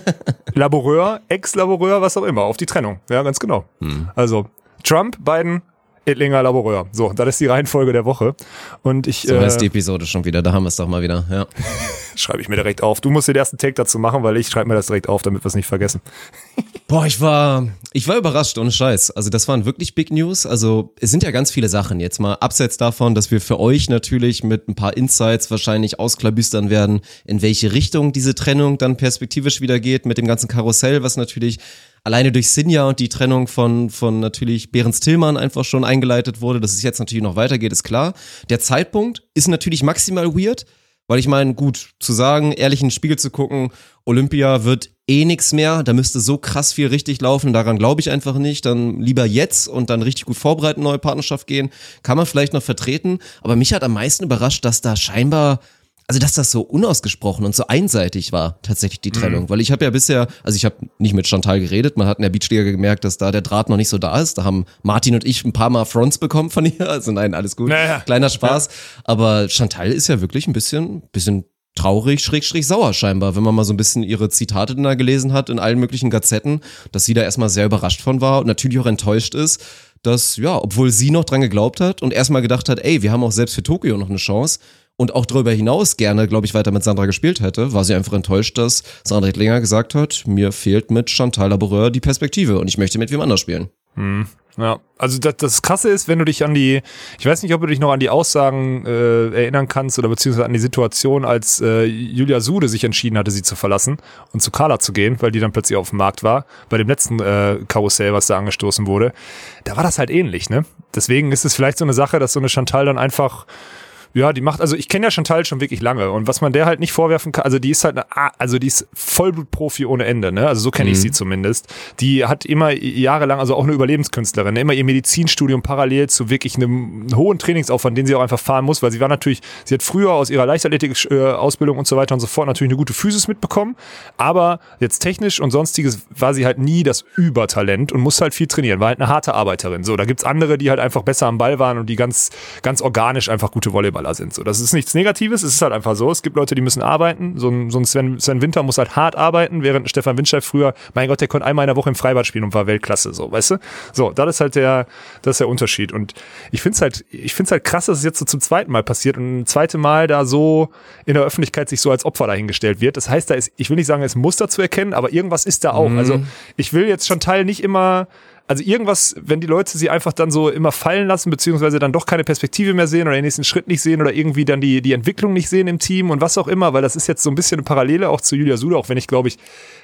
Laboreur, Ex-Laboreur, was auch immer, auf die Trennung. Ja, ganz genau. Hm. Also Trump, Biden, Ittlinger, Laboreur. So, das ist die Reihenfolge der Woche. Und ich So äh, heißt die Episode schon wieder. Da haben wir es doch mal wieder. Ja. schreibe ich mir direkt auf. Du musst den ersten Take dazu machen, weil ich schreibe mir das direkt auf, damit wir es nicht vergessen. Boah, ich war, ich war überrascht, ohne Scheiß. Also das waren wirklich Big News. Also es sind ja ganz viele Sachen. Jetzt mal abseits davon, dass wir für euch natürlich mit ein paar Insights wahrscheinlich ausklabüstern werden, in welche Richtung diese Trennung dann perspektivisch wieder geht mit dem ganzen Karussell, was natürlich alleine durch Sinja und die Trennung von, von natürlich Behrens Tillmann einfach schon eingeleitet wurde. Dass es jetzt natürlich noch weitergeht, ist klar. Der Zeitpunkt ist natürlich maximal weird. Weil ich meine, gut, zu sagen, ehrlich in den Spiegel zu gucken, Olympia wird eh nix mehr, da müsste so krass viel richtig laufen, daran glaube ich einfach nicht. Dann lieber jetzt und dann richtig gut vorbereiten, neue Partnerschaft gehen, kann man vielleicht noch vertreten. Aber mich hat am meisten überrascht, dass da scheinbar, also dass das so unausgesprochen und so einseitig war, tatsächlich die Trennung. Weil ich habe ja bisher, also ich habe nicht mit Chantal geredet, man hat in der Beachliga gemerkt, dass da der Draht noch nicht so da ist. Da haben Martin und ich ein paar Mal Fronts bekommen von ihr, also nein, alles gut. Naja. Kleiner Spaß. Aber Chantal ist ja wirklich ein bisschen, bisschen traurig, schrägstrich sauer scheinbar, wenn man mal so ein bisschen ihre Zitate da gelesen hat in allen möglichen Gazetten, dass sie da erstmal sehr überrascht von war und natürlich auch enttäuscht ist, dass, ja, obwohl sie noch dran geglaubt hat und erstmal gedacht hat, ey, wir haben auch selbst für Tokio noch eine Chance, und auch darüber hinaus gerne, glaube ich, weiter mit Sandra gespielt hätte, war sie einfach enttäuscht, dass Sandra Hittlinger gesagt hat, mir fehlt mit Chantal Laboureur die Perspektive und ich möchte mit wem anders spielen. Hm. Ja, also das, das Krasse ist, wenn du dich an die, ich weiß nicht, ob du dich noch an die Aussagen äh, erinnern kannst oder beziehungsweise an die Situation, als äh, Julia Sude sich entschieden hatte, sie zu verlassen und zu Carla zu gehen, weil die dann plötzlich auf dem Markt war, bei dem letzten äh, Karussell, was da angestoßen wurde. Da war das halt ähnlich, ne? Deswegen ist es vielleicht so eine Sache, dass so eine Chantal dann einfach ja, die macht, also ich kenne ja Chantal schon wirklich lange und was man der halt nicht vorwerfen kann, also die ist halt eine, also die ist Vollblutprofi ohne Ende, ne? Also so kenne ich mhm. sie zumindest. Die hat immer jahrelang, also auch eine Überlebenskünstlerin, ne? immer ihr Medizinstudium parallel zu wirklich einem hohen Trainingsaufwand, den sie auch einfach fahren muss, weil sie war natürlich, sie hat früher aus ihrer Leichtathletik-Ausbildung und so weiter und so fort natürlich eine gute Physis mitbekommen, aber jetzt technisch und sonstiges war sie halt nie das Übertalent und musste halt viel trainieren, war halt eine harte Arbeiterin. So, da gibt's andere, die halt einfach besser am Ball waren und die ganz, ganz organisch einfach gute Volleyball Fußballer sind. So, das ist nichts Negatives, es ist halt einfach so. Es gibt Leute, die müssen arbeiten. So ein, so ein Sven, Sven Winter muss halt hart arbeiten, während Stefan Windstein früher, mein Gott, der konnte einmal in der Woche im Freibad spielen und war Weltklasse, so, weißt du? So, das ist halt der, das ist der Unterschied. Und ich finde es halt, ich finde es halt krass, dass es jetzt so zum zweiten Mal passiert und ein zweites Mal da so in der Öffentlichkeit sich so als Opfer dahingestellt wird. Das heißt, da ist, ich will nicht sagen, es Muster zu erkennen, aber irgendwas ist da auch. Mhm. Also ich will jetzt schon Teil nicht immer also irgendwas, wenn die Leute sie einfach dann so immer fallen lassen, beziehungsweise dann doch keine Perspektive mehr sehen oder den nächsten Schritt nicht sehen oder irgendwie dann die, die Entwicklung nicht sehen im Team und was auch immer, weil das ist jetzt so ein bisschen eine Parallele auch zu Julia Sude, auch wenn ich glaube ich,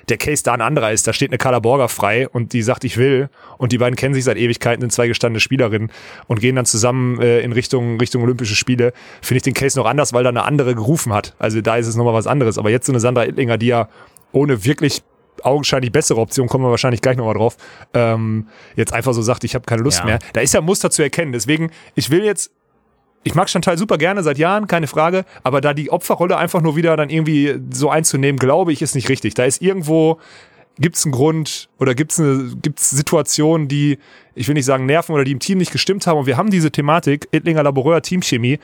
der Case da ein anderer ist. Da steht eine Carla Borger frei und die sagt, ich will. Und die beiden kennen sich seit Ewigkeiten, sind zwei gestandene Spielerinnen und gehen dann zusammen äh, in Richtung, Richtung Olympische Spiele. Finde ich den Case noch anders, weil da eine andere gerufen hat. Also da ist es nochmal was anderes. Aber jetzt so eine Sandra Ittlinger, die ja ohne wirklich augenscheinlich bessere Option, kommen wir wahrscheinlich gleich nochmal drauf, ähm, jetzt einfach so sagt, ich habe keine Lust ja. mehr. Da ist ja Muster zu erkennen. Deswegen, ich will jetzt ich mag Chantal super gerne seit Jahren, keine Frage, aber da die Opferrolle einfach nur wieder dann irgendwie so einzunehmen, glaube ich, ist nicht richtig. Da ist irgendwo, gibt es einen Grund oder gibt es eine gibt's Situationen, die, ich will nicht sagen nerven oder die im Team nicht gestimmt haben und wir haben diese Thematik, Ittlinger Laboreur Teamchemie,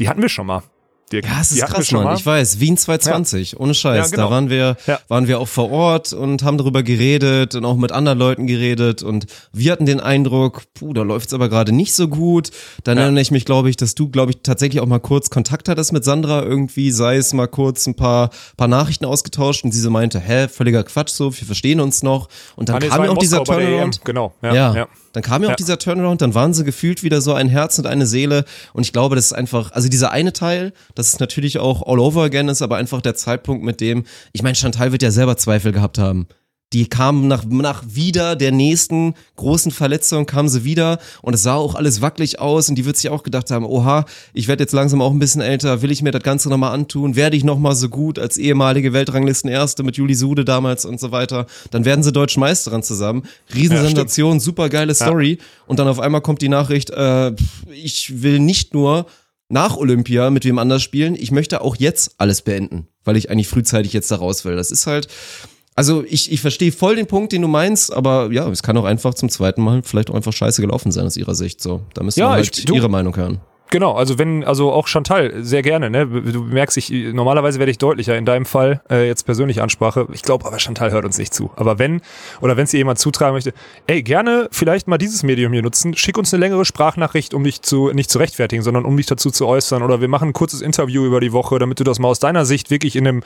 die hatten wir schon mal. Dirk. Ja, es ist krass, Mann. Ich weiß, Wien 220, ja. ohne Scheiß. Ja, genau. Da waren wir, ja. waren wir auch vor Ort und haben darüber geredet und auch mit anderen Leuten geredet und wir hatten den Eindruck, puh, da läuft's aber gerade nicht so gut. Dann erinnere ich mich, glaube ich, dass du, glaube ich, tatsächlich auch mal kurz Kontakt hattest mit Sandra irgendwie, sei es mal kurz ein paar, paar Nachrichten ausgetauscht und sie so meinte, hä, völliger Quatsch so, wir verstehen uns noch. Und dann ah, kam ja auch dieser Turnaround. Genau, ja. ja. Dann kam ja auch dieser Turnaround, dann waren sie gefühlt wieder so ein Herz und eine Seele. Und ich glaube, das ist einfach, also dieser eine Teil, das ist natürlich auch all over again ist, aber einfach der Zeitpunkt, mit dem, ich meine, Chantal wird ja selber Zweifel gehabt haben die kamen nach, nach wieder der nächsten großen Verletzung, kamen sie wieder und es sah auch alles wackelig aus und die wird sich auch gedacht haben, oha, ich werde jetzt langsam auch ein bisschen älter, will ich mir das Ganze nochmal antun, werde ich nochmal so gut als ehemalige Weltranglisten-Erste mit Juli Sude damals und so weiter, dann werden sie Deutsche Meisterin zusammen, Riesensensation, ja, super geile Story. Ja. und dann auf einmal kommt die Nachricht, äh, ich will nicht nur nach Olympia mit wem anders spielen, ich möchte auch jetzt alles beenden, weil ich eigentlich frühzeitig jetzt da raus will. Das ist halt, also ich, ich verstehe voll den Punkt, den du meinst, aber ja, es kann auch einfach zum zweiten Mal vielleicht auch einfach scheiße gelaufen sein aus ihrer Sicht. So, da müssen ja, wir halt ich, du, ihre Meinung hören. Genau, also wenn, also auch Chantal, sehr gerne, ne? Du merkst, ich, normalerweise werde ich deutlicher in deinem Fall, äh, jetzt persönliche Ansprache. Ich glaube aber Chantal hört uns nicht zu. Aber wenn, oder wenn es dir jemand zutragen möchte, ey, gerne vielleicht mal dieses Medium hier nutzen, schick uns eine längere Sprachnachricht, um dich zu, nicht zu rechtfertigen, sondern um dich dazu zu äußern. Oder wir machen ein kurzes Interview über die Woche, damit du das mal aus deiner Sicht wirklich in einem,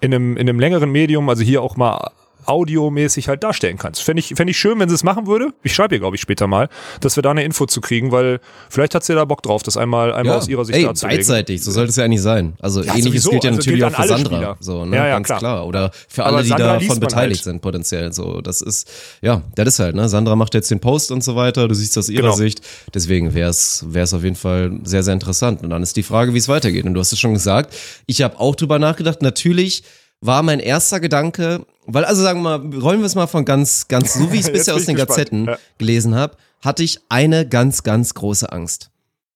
in einem, in einem längeren Medium, also hier auch mal audiomäßig halt darstellen kannst. Fände ich, fänd ich schön, wenn sie es machen würde. Ich schreibe ihr, glaube ich, später mal, dass wir da eine Info zu kriegen, weil vielleicht hat sie da Bock drauf, das einmal, einmal ja. aus ihrer Sicht Ey, darzulegen. beidseitig, so sollte es ja eigentlich sein. Also ja, ähnliches sowieso. gilt ja also natürlich gilt auch für Sandra. Spieler. So, ne? ja, ja, Ganz klar. klar. Oder für alle, die davon beteiligt halt. sind, potenziell. So, das ist, ja, das ist halt, ne? Sandra macht jetzt den Post und so weiter, du siehst aus ihrer genau. Sicht. Deswegen wäre es auf jeden Fall sehr, sehr interessant. Und dann ist die Frage, wie es weitergeht. Und du hast es schon gesagt, ich habe auch drüber nachgedacht, natürlich war mein erster Gedanke, weil also sagen wir mal, rollen wir es mal von ganz, ganz, so wie ich es bisher aus den gespannt. Gazetten ja. gelesen habe, hatte ich eine ganz, ganz große Angst.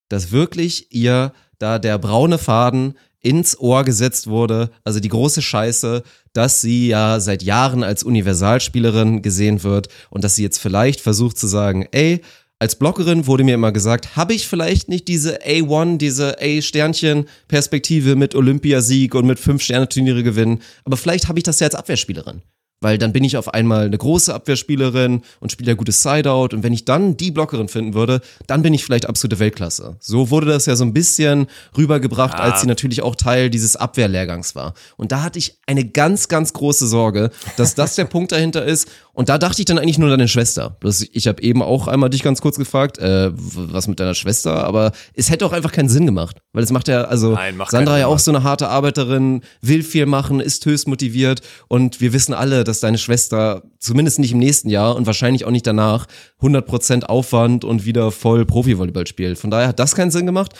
Dass wirklich ihr da der braune Faden ins Ohr gesetzt wurde, also die große Scheiße, dass sie ja seit Jahren als Universalspielerin gesehen wird und dass sie jetzt vielleicht versucht zu sagen, ey, als Bloggerin wurde mir immer gesagt, habe ich vielleicht nicht diese A1, diese A-Sternchen-Perspektive mit Olympiasieg und mit fünf Sterne-Turniere gewinnen, aber vielleicht habe ich das ja als Abwehrspielerin. Weil dann bin ich auf einmal eine große Abwehrspielerin und spiele ja gutes Sideout und wenn ich dann die Blockerin finden würde, dann bin ich vielleicht absolute Weltklasse. So wurde das ja so ein bisschen rübergebracht, als sie natürlich auch Teil dieses Abwehrlehrgangs war. Und da hatte ich eine ganz, ganz große Sorge, dass das der Punkt dahinter ist. Und da dachte ich dann eigentlich nur an deine Schwester. Ich habe eben auch einmal dich ganz kurz gefragt, äh, was mit deiner Schwester, aber es hätte auch einfach keinen Sinn gemacht, weil es macht ja, also Nein, macht Sandra ja auch so eine harte Arbeiterin, will viel machen, ist höchst motiviert und wir wissen alle, dass deine Schwester zumindest nicht im nächsten Jahr und wahrscheinlich auch nicht danach 100% Aufwand und wieder voll Profi-Volleyball spielt. Von daher hat das keinen Sinn gemacht.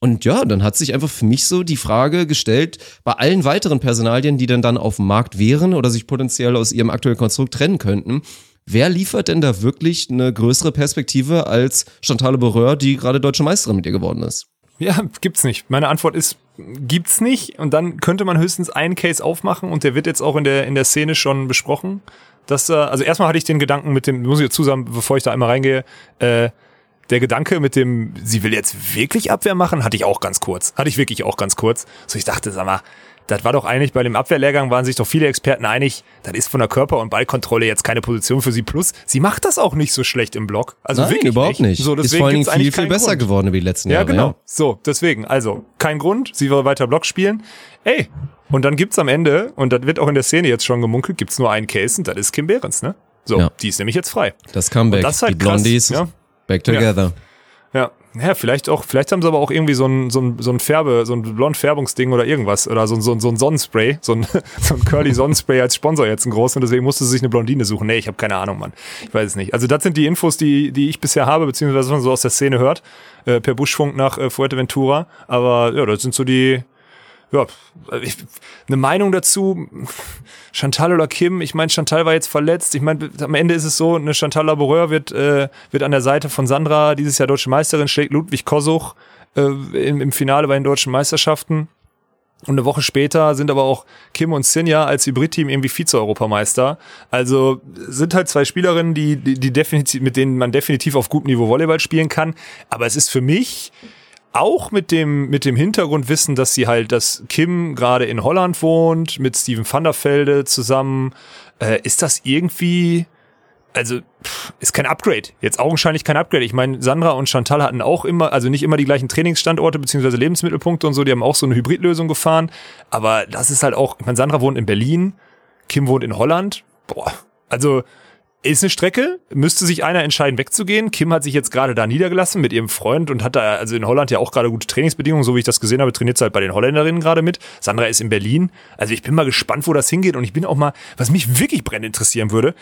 Und ja, dann hat sich einfach für mich so die Frage gestellt, bei allen weiteren Personalien, die dann dann auf dem Markt wären oder sich potenziell aus ihrem aktuellen Konstrukt trennen könnten, wer liefert denn da wirklich eine größere Perspektive als Chantal Boreur, die gerade deutsche Meisterin mit ihr geworden ist? Ja, gibt's nicht. Meine Antwort ist, gibt's nicht. Und dann könnte man höchstens einen Case aufmachen und der wird jetzt auch in der, in der Szene schon besprochen. Dass, äh, also erstmal hatte ich den Gedanken mit dem, muss ich dazu sagen, bevor ich da einmal reingehe, äh, der Gedanke mit dem, sie will jetzt wirklich Abwehr machen, hatte ich auch ganz kurz. Hatte ich wirklich auch ganz kurz. So ich dachte, sag mal, das war doch eigentlich bei dem Abwehrlehrgang waren sich doch viele Experten einig, das ist von der Körper- und Ballkontrolle jetzt keine Position für sie. Plus, sie macht das auch nicht so schlecht im Block. Also Nein, wirklich überhaupt nicht. So, ist deswegen vor allen Dingen viel, viel besser Grund. geworden über die letzten Ja, Jahre. genau. So, deswegen, also, kein Grund, sie will weiter Block spielen. Ey, und dann gibt's am Ende, und das wird auch in der Szene jetzt schon gemunkelt, gibt's nur einen Case und das ist Kim Behrens, ne? So, Ja. die ist nämlich jetzt frei. Das Comeback, Und das ist halt die Blondies, krass, ja. back together. Ja, ja, vielleicht auch, vielleicht haben sie aber auch irgendwie so ein, so ein, so ein Färbe, so ein Blond-Färbungsding oder irgendwas. Oder so, ein- so, so ein Sonnenspray, so ein, so ein Curly Sonnenspray als Sponsor jetzt ein groß und deswegen musste sie sich eine Blondine suchen. Nee, ich habe keine Ahnung, Mann. Ich weiß es nicht. Also das sind die Infos, die, die ich bisher habe, beziehungsweise was man so aus der Szene hört, äh, per Buschfunk nach äh, Fuerteventura. Aber ja, das sind so die, ja, ich, eine Meinung dazu, Chantal oder Kim, ich meine, Chantal war jetzt verletzt. Ich meine, am Ende ist es so, eine Chantal Laboureur wird, äh, wird an der Seite von Sandra dieses Jahr deutsche Meisterin, schlägt Ludwig Kosuch äh, im, im Finale bei den deutschen Meisterschaften. Und eine Woche später sind aber auch Kim und Sinja als Hybrid-Team irgendwie Vize-Europameister. Also sind halt zwei Spielerinnen, die, die, die definitiv, mit denen man definitiv auf gutem Niveau Volleyball spielen kann. Aber es ist für mich auch mit dem, mit dem Hintergrundwissen, dass sie halt, dass Kim gerade in Holland wohnt, mit Steven van der Velde zusammen, äh, ist das irgendwie, also pff, ist kein Upgrade. Jetzt augenscheinlich kein Upgrade. Ich meine, Sandra und Chantal hatten auch immer, also nicht immer die gleichen Trainingsstandorte beziehungsweise Lebensmittelpunkte und so, die haben auch so eine Hybridlösung gefahren. Aber das ist halt auch, ich meine, Sandra wohnt in Berlin, Kim wohnt in Holland. Boah, also ist eine Strecke, müsste sich einer entscheiden, wegzugehen. Kim hat sich jetzt gerade da niedergelassen mit ihrem Freund und hat da also in Holland ja auch gerade gute Trainingsbedingungen, so wie ich das gesehen habe, trainiert sie halt bei den Holländerinnen gerade mit. Sandra ist in Berlin. Also ich bin mal gespannt, wo das hingeht und ich bin auch mal, was mich wirklich brennend interessieren würde,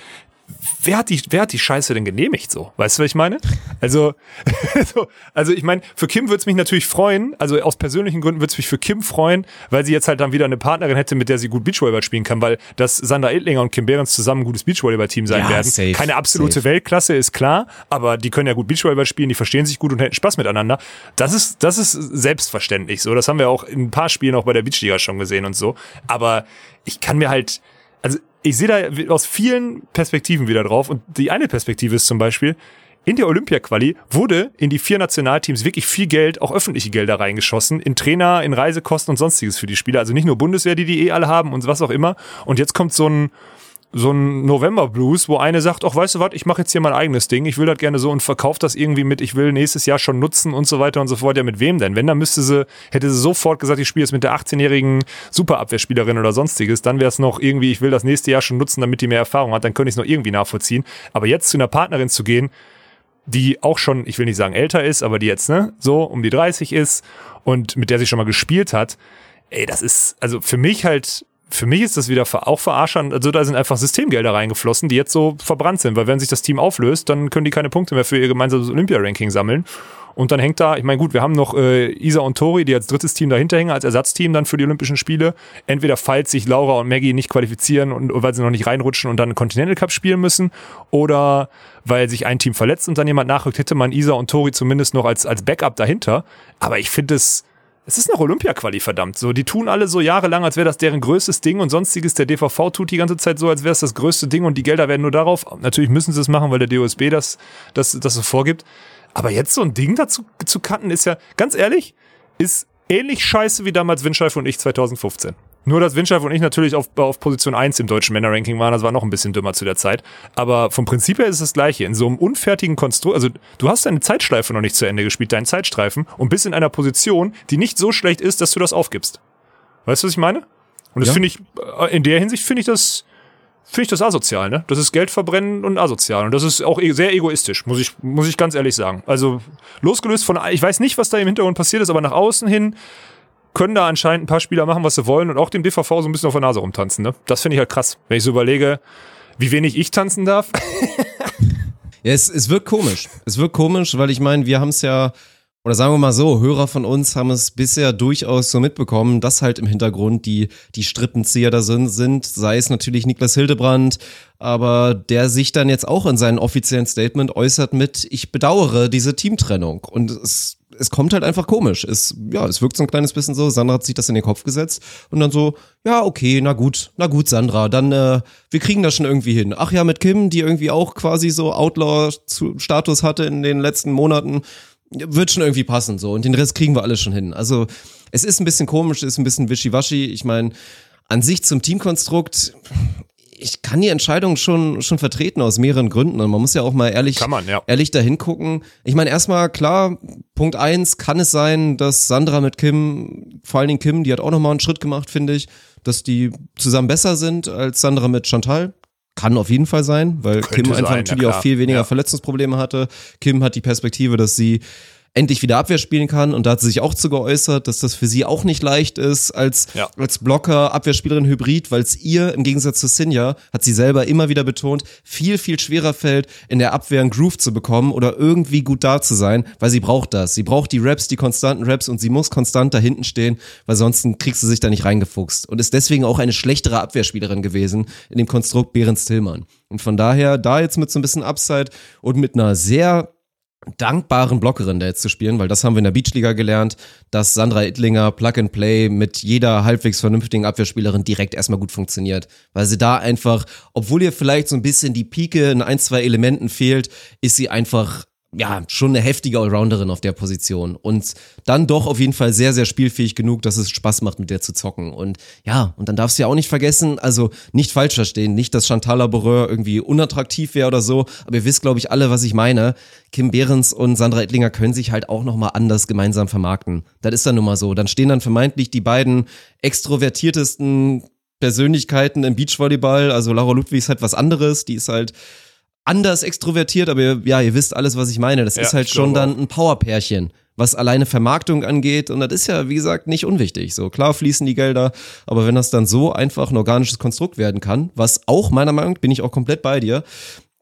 wer hat die, wer hat die Scheiße denn genehmigt so? Weißt du, was ich meine? Also, so, also ich meine, für Kim würde es mich natürlich freuen, also aus persönlichen Gründen würde es mich für Kim freuen, weil sie jetzt halt dann wieder eine Partnerin hätte, mit der sie gut Beachvolleyball spielen kann, weil dass Sandra Edlinger und Kim Behrens zusammen ein gutes Beachvolleyball-Team sein Ja, werden. safe, Keine absolute safe. Weltklasse, ist klar, aber die können ja gut Beachvolleyball spielen, die verstehen sich gut und hätten Spaß miteinander. Das ist, das ist selbstverständlich so. Das haben wir auch in ein paar Spielen auch bei der Beachliga schon gesehen und so. Aber ich kann mir halt, also ich sehe da aus vielen Perspektiven wieder drauf. Und die eine Perspektive ist zum Beispiel, in der Olympia-Quali wurde in die vier Nationalteams wirklich viel Geld, auch öffentliche Gelder reingeschossen, in Trainer, in Reisekosten und sonstiges für die Spieler. Also nicht nur Bundeswehr, die die eh alle haben und was auch immer. Und jetzt kommt so ein, so ein November-Blues, wo eine sagt, ach, weißt du was, ich mache jetzt hier mein eigenes Ding, ich will das gerne so und verkauft das irgendwie mit, ich will nächstes Jahr schon nutzen und so weiter und so fort. Ja, mit wem denn? Wenn, dann müsste sie, hätte sie sofort gesagt, ich spiele jetzt mit der 18-jährigen Superabwehrspielerin oder sonstiges, dann wäre es noch irgendwie, ich will das nächste Jahr schon nutzen, damit die mehr Erfahrung hat, dann könnte ich es noch irgendwie nachvollziehen. Aber jetzt zu einer Partnerin zu gehen, die auch schon, ich will nicht sagen älter ist, aber die jetzt, ne, so um die 30 ist und mit der sie schon mal gespielt hat, ey, das ist, also für mich halt, für mich ist das wieder auch verarschern, also da sind einfach Systemgelder reingeflossen, die jetzt so verbrannt sind, weil wenn sich das Team auflöst, dann können die keine Punkte mehr für ihr gemeinsames Olympia-Ranking sammeln. Und dann hängt da, ich meine, gut, wir haben noch äh, Isa und Tori, die als drittes Team dahinter hängen, als Ersatzteam dann für die Olympischen Spiele. Entweder falls sich Laura und Maggie nicht qualifizieren und weil sie noch nicht reinrutschen und dann Continental Cup spielen müssen, oder weil sich ein Team verletzt und dann jemand nachrückt, hätte man Isa und Tori zumindest noch als, als Backup dahinter. Aber ich finde es, es ist noch Olympia-Quali, verdammt. So, die tun alle so jahrelang, als wäre das deren größtes Ding und sonstiges. Der DVV tut die ganze Zeit so, als wäre es das größte Ding und die Gelder werden nur darauf. Natürlich müssen sie es machen, weil der DOSB das, das, das so vorgibt. Aber jetzt so ein Ding dazu zu cutten, ist ja, ganz ehrlich, ist ähnlich scheiße wie damals Windscheife und ich 2015. Nur, dass Windscheif und ich natürlich auf, auf Position 1 im deutschen Männerranking waren, das war noch ein bisschen dümmer zu der Zeit. Aber vom Prinzip her ist es das gleiche. In so einem unfertigen Konstrukt, also du hast deine Zeitschleife noch nicht zu Ende gespielt, deinen Zeitstreifen, und bist in einer Position, die nicht so schlecht ist, dass du das aufgibst. Weißt du, was ich meine? Und das Ja. finde ich, äh, in der Hinsicht finde ich das, finde ich das asozial, ne? Das ist Geld verbrennen und asozial. Und das ist auch e- sehr egoistisch, muss ich, muss ich ganz ehrlich sagen. Also, losgelöst von, ich weiß nicht, was da im Hintergrund passiert ist, aber nach außen hin können da anscheinend ein paar Spieler machen, was sie wollen und auch dem DVV so ein bisschen auf der Nase rumtanzen, ne? Das finde ich halt krass. Wenn ich so überlege, wie wenig ich tanzen darf. Ja, es, es wirkt komisch. Es wirkt komisch, weil ich meine, wir haben es ja, oder sagen wir mal so, Hörer von uns haben es bisher durchaus so mitbekommen, dass halt im Hintergrund die, die Strippenzieher da sind, sind, sei es natürlich Niklas Hildebrand, aber der sich dann jetzt auch in seinem offiziellen Statement äußert mit, ich bedauere diese Teamtrennung. Und es, es kommt halt einfach komisch. Es, ja, es wirkt so ein kleines bisschen so, Sandra hat sich das in den Kopf gesetzt und dann so, ja, okay, na gut, na gut, Sandra, dann, äh, wir kriegen das schon irgendwie hin. Ach ja, mit Kim, die irgendwie auch quasi so Outlaw-Status hatte in den letzten Monaten, wird schon irgendwie passen so und den Rest kriegen wir alles schon hin. Also es ist ein bisschen komisch, es ist ein bisschen wischiwaschi. Ich meine, an sich zum Teamkonstrukt, ich kann die Entscheidung schon, schon vertreten aus mehreren Gründen. Und man muss ja auch mal ehrlich, man, ja. ehrlich dahin gucken. Ich meine, erstmal klar, Punkt eins kann es sein, dass Sandra mit Kim, vor allen Dingen Kim, die hat auch nochmal einen Schritt gemacht, finde ich, dass die zusammen besser sind als Sandra mit Chantal. Kann auf jeden Fall sein, weil Könnte Kim einfach sein, ja natürlich klar. auch viel weniger Ja. Verletzungsprobleme hatte. Kim hat die Perspektive, dass sie endlich wieder Abwehr spielen kann und da hat sie sich auch zu geäußert, dass das für sie auch nicht leicht ist als, Ja. als Blocker, Abwehrspielerin Hybrid, weil es ihr im Gegensatz zu Sinja, hat sie selber immer wieder betont, viel, viel schwerer fällt, in der Abwehr einen Groove zu bekommen oder irgendwie gut da zu sein, weil sie braucht das. Sie braucht die Raps, die konstanten Raps und sie muss konstant da hinten stehen, weil sonst kriegst du sich da nicht reingefuchst und ist deswegen auch eine schlechtere Abwehrspielerin gewesen in dem Konstrukt Behrens Tillmann. Und von daher, da jetzt mit so ein bisschen Upside und mit einer sehr dankbaren Blockerin da jetzt zu spielen, weil das haben wir in der Beachliga gelernt, dass Sandra Ittlinger Plug and Play mit jeder halbwegs vernünftigen Abwehrspielerin direkt erstmal gut funktioniert, weil sie da einfach, obwohl ihr vielleicht so ein bisschen die Pike in ein, zwei Elementen fehlt, ist sie einfach ja, schon eine heftige Allrounderin auf der Position und dann doch auf jeden Fall sehr, sehr spielfähig genug, dass es Spaß macht, mit der zu zocken. Und ja, und dann darfst du ja auch nicht vergessen, also nicht falsch verstehen, nicht, dass Chantal Laboureur irgendwie unattraktiv wäre oder so, aber ihr wisst, glaube ich, alle, was ich meine. Kim Behrens und Sandra Ettlinger können sich halt auch nochmal anders gemeinsam vermarkten. Das ist dann nun mal so. Dann stehen dann vermeintlich die beiden extrovertiertesten Persönlichkeiten im Beachvolleyball. Also Laura Ludwig ist halt was anderes, die ist halt anders extrovertiert, aber ihr- ja, ihr wisst alles, was ich meine. Das Ja, ist halt schon dann ein Powerpärchen, was alleine Vermarktung angeht. Und das ist ja, wie gesagt, nicht unwichtig. So klar fließen die Gelder, aber wenn das dann so einfach ein organisches Konstrukt werden kann, was auch meiner Meinung nach, bin ich auch komplett bei dir,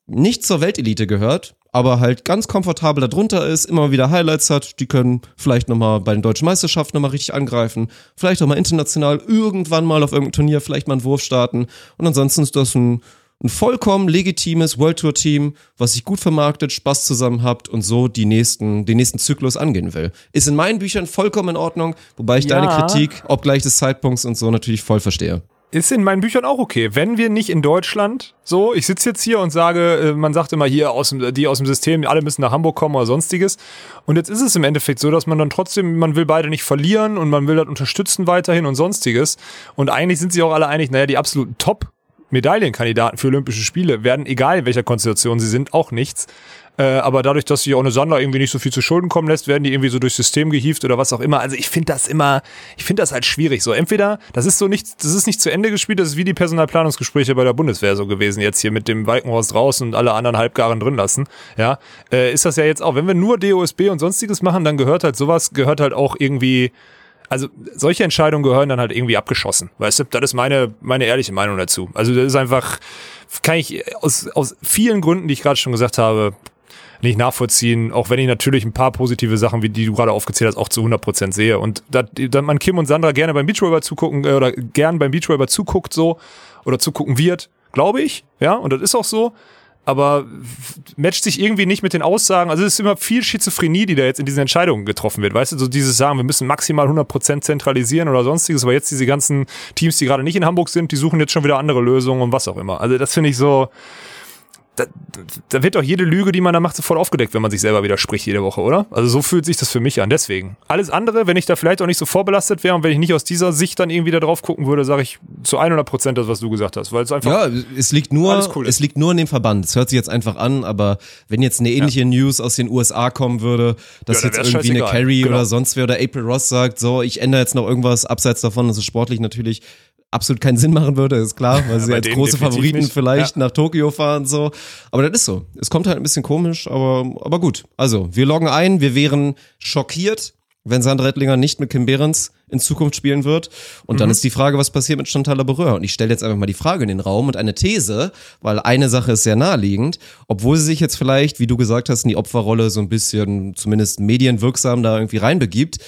nicht zur Weltelite gehört, aber halt ganz komfortabel darunter ist, immer wieder Highlights hat, die können vielleicht nochmal bei den deutschen Meisterschaften nochmal richtig angreifen, vielleicht auch mal international irgendwann mal auf irgendeinem Turnier vielleicht mal einen Wurf starten und ansonsten ist das ein, ein vollkommen legitimes World Tour Team, was sich gut vermarktet, Spaß zusammen habt und so die nächsten, den nächsten Zyklus angehen will. Ist in meinen Büchern vollkommen in Ordnung, wobei ich Ja. deine Kritik, obgleich des Zeitpunkts und so natürlich voll verstehe. Ist in meinen Büchern auch okay. Wenn wir nicht in Deutschland, so, ich sitze jetzt hier und sage, äh, man sagt immer hier, aus dem, die aus dem System, alle müssen nach Hamburg kommen oder sonstiges. Und jetzt ist es im Endeffekt so, dass man dann trotzdem, man will beide nicht verlieren und man will das unterstützen weiterhin und sonstiges. Und eigentlich sind sich auch alle einig, naja, die absoluten Top- Medaillenkandidaten für Olympische Spiele werden, egal in welcher Konstellation sie sind, auch nichts. Äh, aber dadurch, dass sich auch eine Sandra irgendwie nicht so viel zu Schulden kommen lässt, werden die irgendwie so durchs System gehievt oder was auch immer. Also ich finde das immer, ich finde das halt schwierig. So entweder, das ist so nicht, das ist nicht zu Ende gespielt, das ist wie die Personalplanungsgespräche bei der Bundeswehr so gewesen, jetzt hier mit dem Walkenhorst draußen und alle anderen Halbgaren drin lassen. Ja, äh, ist das ja jetzt auch. Wenn wir nur DOSB und sonstiges machen, dann gehört halt sowas, gehört halt auch irgendwie also solche Entscheidungen gehören dann halt irgendwie abgeschossen. Weißt du, das ist meine, meine ehrliche Meinung dazu. Also das ist einfach, kann ich aus, aus vielen Gründen, die ich gerade schon gesagt habe, nicht nachvollziehen, auch wenn ich natürlich ein paar positive Sachen, wie die du gerade aufgezählt hast, auch zu 100% sehe. Und da, man Kim und Sandra gerne beim Beachvolleyball zugucken äh, oder gern beim Beachvolleyball zuguckt so oder zugucken wird, glaube ich, ja, und das ist auch so. Aber matcht sich irgendwie nicht mit den Aussagen. Also es ist immer viel Schizophrenie, die da jetzt in diesen Entscheidungen getroffen wird. Weißt du, so dieses Sagen, wir müssen maximal 100% zentralisieren oder sonstiges. Aber jetzt diese ganzen Teams, die gerade nicht in Hamburg sind, die suchen jetzt schon wieder andere Lösungen und was auch immer. Also das finde ich so, da, da wird doch jede Lüge, die man da macht, sofort aufgedeckt, wenn man sich selber widerspricht jede Woche, oder? Also so fühlt sich das für mich an. Deswegen. Alles andere, wenn ich da vielleicht auch nicht so vorbelastet wäre und wenn ich nicht aus dieser Sicht dann irgendwie da drauf gucken würde, sage ich zu 100 Prozent das, was du gesagt hast. Weil es einfach. Ja, es liegt nur, cool es liegt nur in dem Verband. Es hört sich jetzt einfach an, aber wenn jetzt eine ähnliche News aus den USA kommen würde, dass Ja, jetzt irgendwie eine. Carrie Genau. oder sonst wer oder April Ross sagt, so, ich ändere jetzt noch irgendwas abseits davon, dass es sportlich natürlich absolut keinen Sinn machen würde, ist klar, weil sie als große Favoriten nicht. vielleicht nach Tokio fahren, so. Aber das ist so. Es kommt halt ein bisschen komisch, aber, aber gut. Also, wir loggen ein, wir wären schockiert, wenn Sandra Ettlinger nicht mit Kim Behrens in Zukunft spielen wird. Und Mhm. dann ist die Frage, was passiert mit Chantal Laboureur? Und ich stelle jetzt einfach mal die Frage in den Raum und eine These, weil eine Sache ist sehr naheliegend, obwohl sie sich jetzt vielleicht, wie du gesagt hast, in die Opferrolle so ein bisschen, zumindest medienwirksam da irgendwie reinbegibt,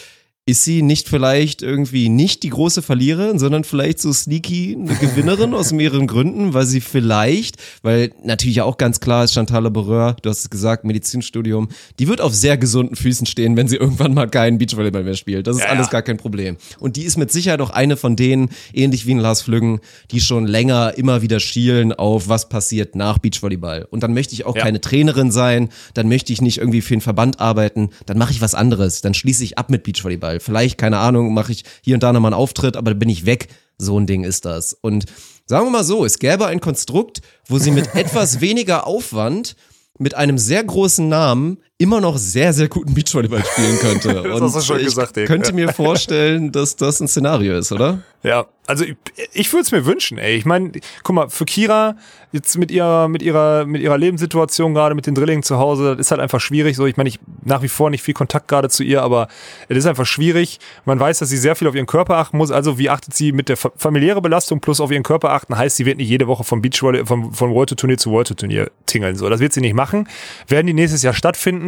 ist sie nicht vielleicht irgendwie nicht die große Verliererin, sondern vielleicht so sneaky eine Gewinnerin aus mehreren Gründen, weil sie vielleicht, weil natürlich auch ganz klar ist, Chantal Laboureur, du hast es gesagt, Medizinstudium, die wird auf sehr gesunden Füßen stehen, wenn sie irgendwann mal keinen Beachvolleyball mehr spielt. Das ist Ja, alles gar kein Problem. Und die ist mit Sicherheit auch eine von denen, ähnlich wie ein Lars Flüggen, die schon länger immer wieder schielen auf, was passiert nach Beachvolleyball. Und dann möchte ich auch Ja. keine Trainerin sein, dann möchte ich nicht irgendwie für den Verband arbeiten, dann mache ich was anderes, dann schließe ich ab mit Beachvolleyball. Vielleicht, keine Ahnung, mache ich hier und da nochmal einen Auftritt, aber dann bin ich weg. So ein Ding ist das. Und sagen wir mal so, es gäbe ein Konstrukt, wo sie mit etwas weniger Aufwand mit einem sehr großen Namen immer noch sehr, sehr guten Beachvolleyball spielen könnte. Das hast du schon ich gesagt, Dave. könnte mir vorstellen, dass das ein Szenario ist, oder? Ja, also ich, ich würde es mir wünschen, ey. Ich meine, guck mal, für Kira jetzt mit ihrer mit ihrer mit ihrer Lebenssituation gerade mit den Drillingen zu Hause, das ist halt einfach schwierig. So, ich meine, ich nach wie vor nicht viel Kontakt gerade zu ihr, aber es ist einfach schwierig. Man weiß, dass sie sehr viel auf ihren Körper achten muss. Also wie achtet sie mit der fa- familiäre Belastung plus auf ihren Körper achten? Heißt, sie wird nicht jede Woche vom Beachvolley vom von World Turnier zu World Turnier tingeln. So, das wird sie nicht machen. Werden die nächstes Jahr stattfinden?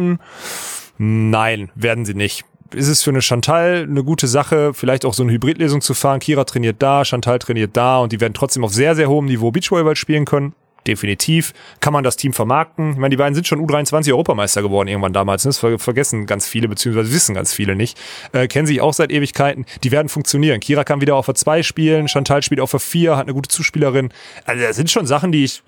Nein, werden sie nicht. Ist es für eine Chantal eine gute Sache, vielleicht auch so eine Hybridlösung zu fahren? Kira trainiert da, Chantal trainiert da und die werden trotzdem auf sehr, sehr hohem Niveau Beachvolleyball spielen können. Definitiv. Kann man das Team vermarkten? Ich meine, die beiden sind schon U23 Europameister geworden irgendwann damals. ne? Das ver vergessen ganz viele, beziehungsweise wissen ganz viele nicht. Äh, kennen sich auch seit Ewigkeiten. Die werden funktionieren. Kira kann wieder auf der 2 spielen, Chantal spielt auf der 4, hat eine gute Zuspielerin. Also das sind schon Sachen, die ich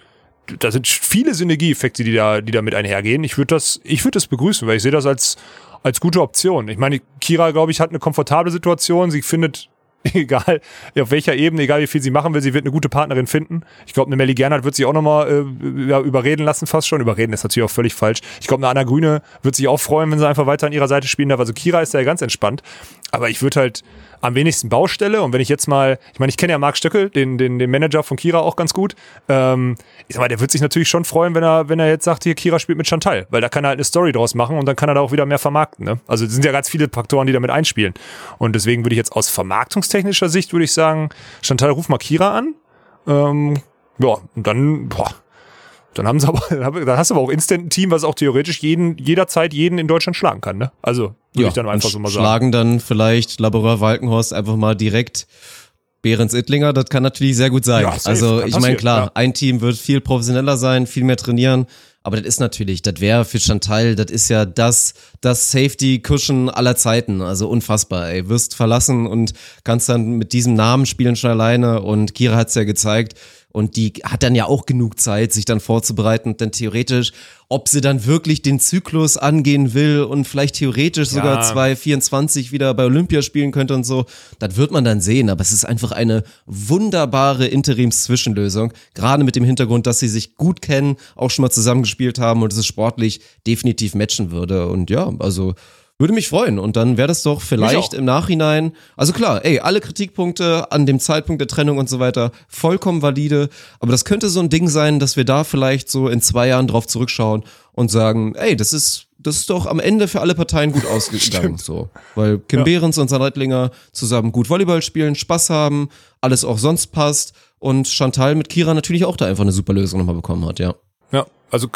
da sind viele Synergieeffekte, die da, die da mit einhergehen. Ich würde das, ich würde das begrüßen, weil ich sehe das als, als gute Option. Ich meine, Kira, glaube ich, hat eine komfortable Situation. Sie findet, egal auf welcher Ebene, egal wie viel sie machen will, sie wird eine gute Partnerin finden. Ich glaube, eine Melly Gernhardt wird sich auch nochmal äh, überreden lassen, fast schon. Überreden ist natürlich auch völlig falsch. Ich glaube, eine Anna Grüne wird sich auch freuen, wenn sie einfach weiter an ihrer Seite spielen darf. Also Kira ist da ja ganz entspannt. Aber ich würde halt am wenigsten Baustelle. Und wenn ich jetzt mal, ich meine, ich kenne ja Marc Stöckel, den, den, den Manager von Kira auch ganz gut. Ähm, ich sag mal, der wird sich natürlich schon freuen, wenn er, wenn er jetzt sagt, hier Kira spielt mit Chantal, weil da kann er halt eine Story draus machen und dann kann er da auch wieder mehr vermarkten. Ne? Also es sind ja ganz viele Faktoren, die damit einspielen. Und deswegen würde ich jetzt aus vermarktungstechnischer Sicht würde ich sagen, Chantal, ruf mal Kira an. Ähm, ja, und dann, boah, dann haben sie aber, dann hast du aber auch instant ein Team, was auch theoretisch jeden, jederzeit jeden in Deutschland schlagen kann, ne? Also, würde ich dann einfach so mal sagen. schlagen dann vielleicht Laboureur Walkenhorst einfach mal direkt Behrens Ittlinger, das kann natürlich sehr gut sein. Ja, also ich meine, klar, ja. ein Team wird viel professioneller sein, viel mehr trainieren, aber das ist natürlich, das wäre für Chantal, das ist ja das, das Safety-Cushion aller Zeiten, also unfassbar, ey, wirst verlassen und kannst dann mit diesem Namen spielen schon alleine und Kira hat's ja gezeigt, und die hat dann ja auch genug Zeit, sich dann vorzubereiten. Denn theoretisch, ob sie dann wirklich den Zyklus angehen will und vielleicht theoretisch sogar Ja. 2024 wieder bei Olympia spielen könnte und so, das wird man dann sehen. Aber es ist einfach eine wunderbare Interims-Zwischenlösung. Gerade mit dem Hintergrund, dass sie sich gut kennen, auch schon mal zusammengespielt haben und es sportlich definitiv matchen würde. Und ja, also würde mich freuen. Und dann wäre das doch vielleicht im Nachhinein, also klar, ey, alle Kritikpunkte an dem Zeitpunkt der Trennung und so weiter, vollkommen valide. Aber das könnte so ein Ding sein, dass wir da vielleicht so in zwei Jahren drauf zurückschauen und sagen, ey, das ist, das ist doch am Ende für alle Parteien gut ausgegangen. so. Weil Kim Behrens und Sandra Rettlinger zusammen gut Volleyball spielen, Spaß haben, alles auch sonst passt und Chantal mit Kira natürlich auch da einfach eine super Lösung nochmal bekommen hat, ja. Ja, also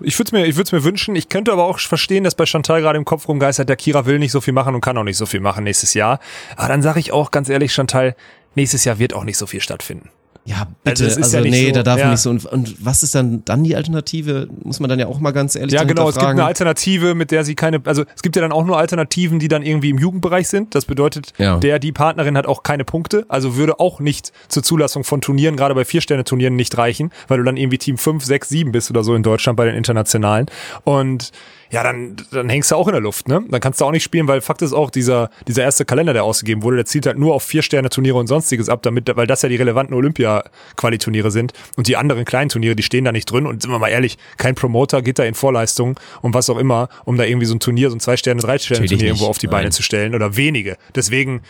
ich würde es mir, ich würd's mir wünschen. Ich könnte aber auch verstehen, dass bei Chantal gerade im Kopf rumgeistert, der Kira will nicht so viel machen und kann auch nicht so viel machen nächstes Jahr. Aber dann sage ich auch ganz ehrlich, Chantal, nächstes Jahr wird auch nicht so viel stattfinden. Ja, bitte. Also es ist Also, ja nee, so- da darf ja. man nicht so. Und, und was ist dann dann die Alternative? Muss man dann ja auch mal ganz ehrlich Ja, genau, es gibt eine Alternative, mit der sie keine, also es gibt ja dann auch nur Alternativen, die dann irgendwie im Jugendbereich sind. Das bedeutet, Ja. der, die Partnerin hat auch keine Punkte, also würde auch nicht zur Zulassung von Turnieren, gerade bei Vier-Sterne-Turnieren nicht reichen, weil du dann irgendwie Team 5, 6, 7 bist oder so in Deutschland bei den internationalen. Und ja, dann, dann hängst du auch in der Luft, ne? Dann kannst du auch nicht spielen, weil Fakt ist auch, dieser, dieser erste Kalender, der ausgegeben wurde, der zielt halt nur auf Vier-Sterne-Turniere und sonstiges ab, damit, weil das ja die relevanten Olympia-Quali-Turniere sind. Und die anderen kleinen Turniere, die stehen da nicht drin. Und sind wir mal ehrlich, kein Promoter geht da in Vorleistung und was auch immer, um da irgendwie so ein Turnier, so ein Zwei-Sterne-, Drei-Sterne-Turnier irgendwo auf die Beine nein. zu stellen oder wenige. Deswegen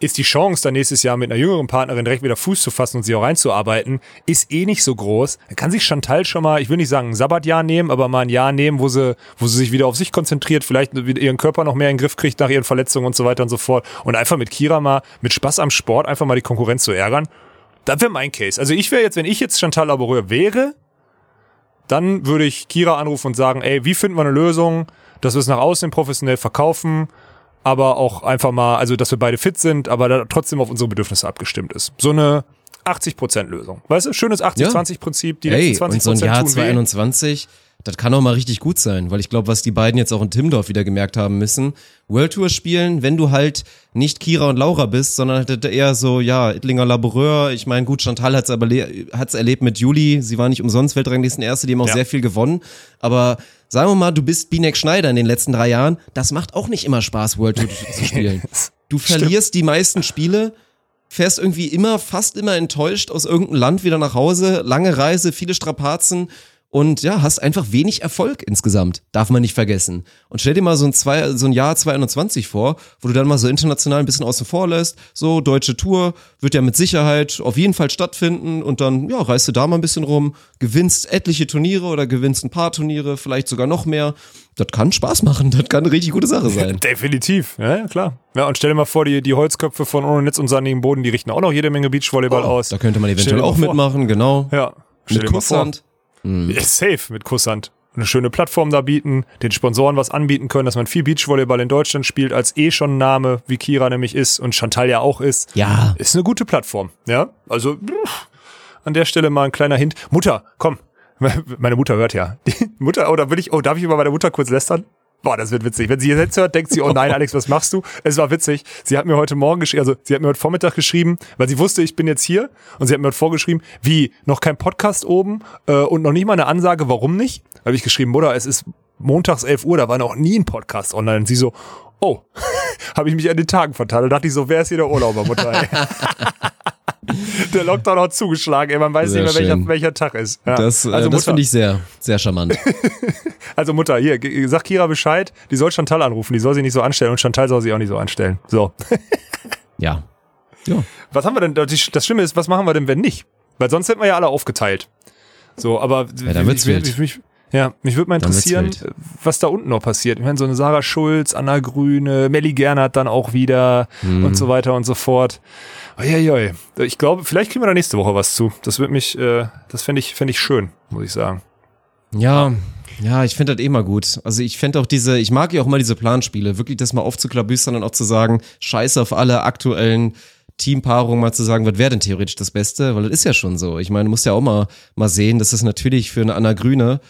ist die Chance, dann nächstes Jahr mit einer jüngeren Partnerin direkt wieder Fuß zu fassen und sie auch reinzuarbeiten, ist eh nicht so groß. Da kann sich Chantal schon mal, ich will nicht sagen ein Sabbatjahr nehmen, aber mal ein Jahr nehmen, wo sie, wo sie sich wieder auf sich konzentriert, vielleicht ihren Körper noch mehr in den Griff kriegt nach ihren Verletzungen und so weiter und so fort. Und einfach mit Kira mal, mit Spaß am Sport, einfach mal die Konkurrenz zu ärgern. Das wäre mein Case. Also ich wäre jetzt, wenn ich jetzt Chantal Laboureur wäre, dann würde ich Kira anrufen und sagen, ey, wie finden wir eine Lösung, dass wir es nach außen professionell verkaufen, aber auch einfach mal, also dass wir beide fit sind, aber da trotzdem auf unsere Bedürfnisse abgestimmt ist. So eine 80% Lösung. Weißt du, schönes 80-20-Prinzip, die Ey, letzten 20% und so ein Jahr tun weh. 2021, das kann auch mal richtig gut sein, weil ich glaube, was die beiden jetzt auch in Timdorf wieder gemerkt haben müssen, World Tour spielen, wenn du halt nicht Kira und Laura bist, sondern halt eher so, ja, Ittlinger Laboureur, ich meine, gut, Chantal hat's aber hat's erlebt mit Juli, sie war nicht umsonst Weltranglisten Erste, die haben auch Ja. sehr viel gewonnen, aber sagen wir mal, du bist Binek Schneider in den letzten drei Jahren, das macht auch nicht immer Spaß, World Tour zu spielen. Du verlierst die meisten Spiele, fährst irgendwie immer, fast immer enttäuscht aus irgendeinem Land wieder nach Hause, lange Reise, viele Strapazen und ja, hast einfach wenig Erfolg insgesamt. Darf man nicht vergessen. Und stell dir mal so ein, zwei, so ein Jahr 2021 vor, wo du dann mal so international ein bisschen außen vor lässt. So, deutsche Tour wird ja mit Sicherheit auf jeden Fall stattfinden und dann, ja, reist du da mal ein bisschen rum, gewinnst etliche Turniere oder gewinnst ein paar Turniere, vielleicht sogar noch mehr. Das kann Spaß machen, das kann eine richtig gute Sache sein. Definitiv, ja, ja, klar. Ja, und stell dir mal vor, die, die Holzköpfe von Ohne Netz und sandigem Boden, die richten auch noch jede Menge Beachvolleyball aus. Da könnte man eventuell auch vor. mitmachen, genau. Ja, stell Mit dir mal vor. Ja, safe mit Kusshand. Eine schöne Plattform da bieten, den Sponsoren was anbieten können, dass man viel Beachvolleyball in Deutschland spielt, als eh schon ein Name, wie Kira nämlich ist und Chantal ja auch ist. Ja. Ist eine gute Plattform, ja. Also an der Stelle mal ein kleiner Hint. Mutter, komm. Meine Mutter hört ja. Die Mutter, oder will ich, oh, darf ich über meine Mutter kurz lästern? Boah, das wird witzig. Wenn sie jetzt hört, denkt sie, oh nein, Alex, was machst du? Es war witzig. Sie hat mir heute Morgen geschrieben, also sie hat mir heute Vormittag geschrieben, weil sie wusste, ich bin jetzt hier. Und sie hat mir heute vorgeschrieben, wie, noch kein Podcast oben äh, und noch nicht mal eine Ansage, warum nicht? Da habe ich geschrieben, Mutter, es ist montags 11 Uhr, da war noch nie ein Podcast online. Und sie so, oh, habe ich mich an den Tagen vertan. Da dachte ich so, wer ist hier der Urlauber, Mutter? Der Lockdown hat zugeschlagen, ey, man weiß Sehr nicht mehr, welcher, welcher Tag ist. Ja. Das, äh, also das finde ich sehr, sehr charmant. also Mutter, hier, sag Kira Bescheid, die soll Chantal anrufen, die soll sich nicht so anstellen und Chantal soll sich auch nicht so anstellen. So. ja. Ja. Was haben wir denn? Das Schlimme ist, was machen wir denn, wenn nicht? Weil sonst hätten wir ja alle aufgeteilt. So, aber Ja, dann wird's ich, wild. ich, mich, ja, mich würde mal interessieren, was da unten noch passiert. Ich meine, so eine Sarah Schulz, Anna Grüne, Melly Gernert dann auch wieder Mhm. und so weiter und so fort. Uiuiui. Ich glaube, vielleicht kriegen wir da nächste Woche was zu. Das wird mich, äh, das fände ich, fänd ich schön, muss ich sagen. Ja, ja, ich finde das eh mal gut. Also ich fände auch diese, ich mag ja auch mal diese Planspiele, wirklich das mal aufzuklabüstern und auch zu sagen, scheiße auf alle aktuellen Teampaarungen mal zu sagen, was wäre denn theoretisch das Beste? Weil das ist ja schon so. Ich meine, du musst ja auch mal, mal sehen, dass das natürlich für eine Anna Grüne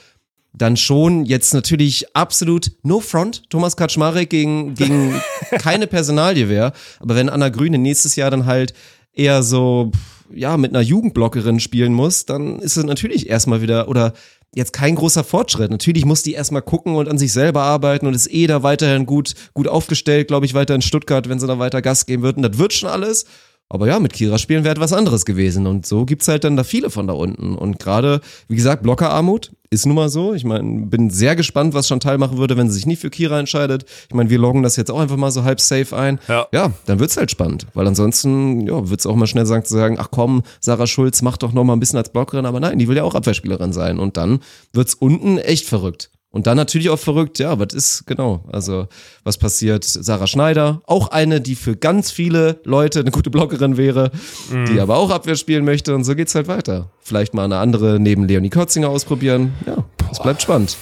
dann schon jetzt natürlich absolut no front Thomas Kaczmarek gegen, gegen keine Personalie wäre. Aber wenn Anna Grüne nächstes Jahr dann halt eher so, ja, mit einer Jugendblockerin spielen muss, dann ist es natürlich erstmal wieder, oder jetzt kein großer Fortschritt. Natürlich muss die erstmal gucken und an sich selber arbeiten und ist eh da weiterhin gut, gut aufgestellt, glaube ich, weiter in Stuttgart, wenn sie da weiter Gas geben würden. Das wird schon alles. Aber ja, mit Kira spielen wäre etwas anderes gewesen. Und so gibt's halt dann da viele von da unten. Und gerade, wie gesagt, Blockerarmut ist nun mal so. Ich meine, bin sehr gespannt, was Chantal machen würde, wenn sie sich nicht für Kira entscheidet. Ich meine, wir loggen das jetzt auch einfach mal so halb safe ein. Ja. ja dann wird's halt spannend. Weil ansonsten, ja, wird's auch mal schnell sagen, zu sagen, ach komm, Sarah Schulz macht doch noch mal ein bisschen als Blockerin. Aber nein, die will ja auch Abwehrspielerin sein. Und dann wird's unten echt verrückt. Und dann natürlich auch verrückt, ja, was ist genau? Also, was passiert? Sarah Schneider, auch eine, die für ganz viele Leute eine gute Bloggerin wäre, die aber auch Abwehr spielen möchte und so geht's halt weiter. Vielleicht mal eine andere neben Leonie Kotzinger ausprobieren. Ja, es bleibt spannend.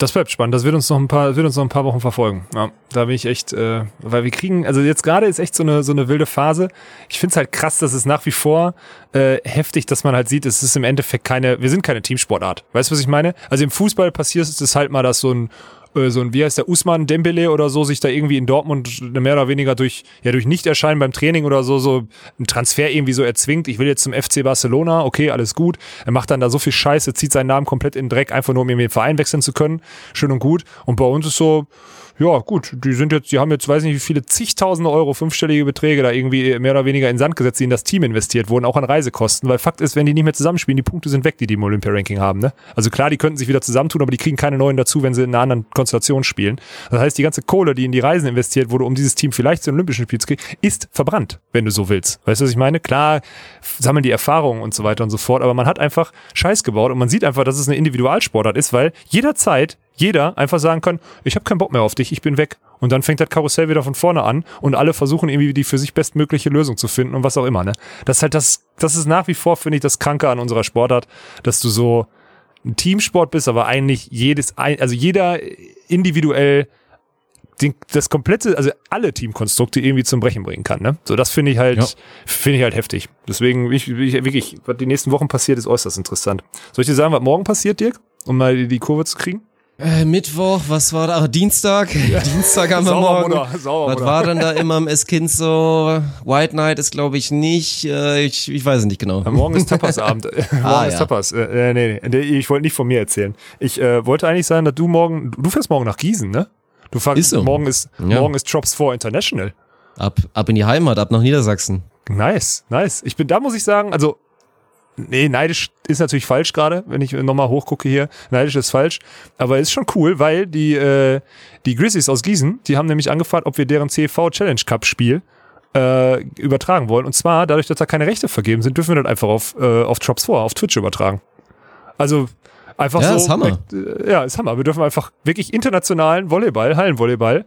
Das bleibt spannend. Das wird uns noch ein paar, wird uns noch ein paar Wochen verfolgen. Ja, da bin ich echt, äh, weil wir kriegen, also jetzt gerade ist echt so eine so eine wilde Phase. Ich finde es halt krass, dass es nach wie vor äh, heftig, dass man halt sieht, es ist im Endeffekt keine, wir sind keine Teamsportart. Weißt du, was ich meine? Also im Fußball passiert es halt mal, dass so ein äh, so ein, wie heißt der, Usman Dembele oder so, sich da irgendwie in Dortmund mehr oder weniger durch, ja, durch Nicht-Erscheinen beim Training oder so, so ein Transfer irgendwie so erzwingt. Ich will jetzt zum FC Barcelona, okay, alles gut. Er macht dann da so viel Scheiße, zieht seinen Namen komplett in den Dreck, einfach nur um den Verein wechseln zu können. Schön und gut. Und bei uns ist so, ja, gut, die sind jetzt, die haben jetzt, weiß nicht, wie viele zigtausende Euro, fünfstellige Beträge da irgendwie mehr oder weniger in Sand gesetzt, die in das Team investiert wurden, auch an Reisekosten. Weil Fakt ist, wenn die nicht mehr zusammenspielen, die Punkte sind weg, die die im Olympia-Ranking haben. Ne? Also klar, die könnten sich wieder zusammentun, aber die kriegen keine neuen dazu, wenn sie in einer anderen Konstellation spielen. Das heißt, die ganze Kohle, die in die Reisen investiert wurde, um dieses Team vielleicht zu den Olympischen Spielen zu kriegen, ist verbrannt, wenn du so willst. Weißt du, was ich meine? Klar, sammeln die Erfahrungen und so weiter und so fort, aber man hat einfach Scheiß gebaut und man sieht einfach, dass es eine Individualsportart ist, weil jederzeit jeder einfach sagen kann, ich habe keinen Bock mehr auf dich, ich bin weg. Und dann fängt das Karussell wieder von vorne an und alle versuchen irgendwie die für sich bestmögliche Lösung zu finden und was auch immer. Ne? Das ist halt das, das ist nach wie vor, finde ich, das Kranke an unserer Sportart, dass du so ein Teamsport bist, aber eigentlich jedes, also jeder individuell den, das komplette, also alle Teamkonstrukte irgendwie zum Brechen bringen kann. Ne? So, das finde ich halt, Ja. finde ich halt heftig. Deswegen, ich, ich, wirklich, was die nächsten Wochen passiert, ist äußerst interessant. Soll ich dir sagen, was morgen passiert, Dirk? Um mal die, die Kurve zu kriegen? Äh, Mittwoch, was war da? Ach, Dienstag. Dienstag haben wir Sauber, morgen. Bruder, sauber, was Bruder. war denn da immer im Eskinz so? White Night ist, glaube ich, nicht. Äh, ich, ich weiß es nicht genau. Ja, morgen ist Tapasabend. morgen Ah, ist ja. Tapas. Äh, äh, nee, nee, ich wollte nicht von mir erzählen. Ich äh, wollte eigentlich sagen, dass du morgen, du fährst morgen nach Gießen, ne? Du fährst, Ist so. morgen ist, Ja. morgen ist Drops 4 International. Ab, ab in die Heimat, ab nach Niedersachsen. Nice, nice. Ich bin, da muss ich sagen, also, nee, neidisch ist natürlich falsch gerade, wenn ich nochmal hochgucke hier. Neidisch ist falsch. Aber ist schon cool, weil die, äh, die Grizzlies aus Gießen, die haben nämlich angefragt, ob wir deren CV Challenge Cup Spiel äh, übertragen wollen. Und zwar, dadurch, dass da keine Rechte vergeben sind, dürfen wir das einfach auf, äh, auf Drops 4, auf Twitch übertragen. Also, einfach Ja, so. ist Hammer. Äh, ja, ist Hammer. Wir dürfen einfach wirklich internationalen Volleyball, Hallenvolleyball,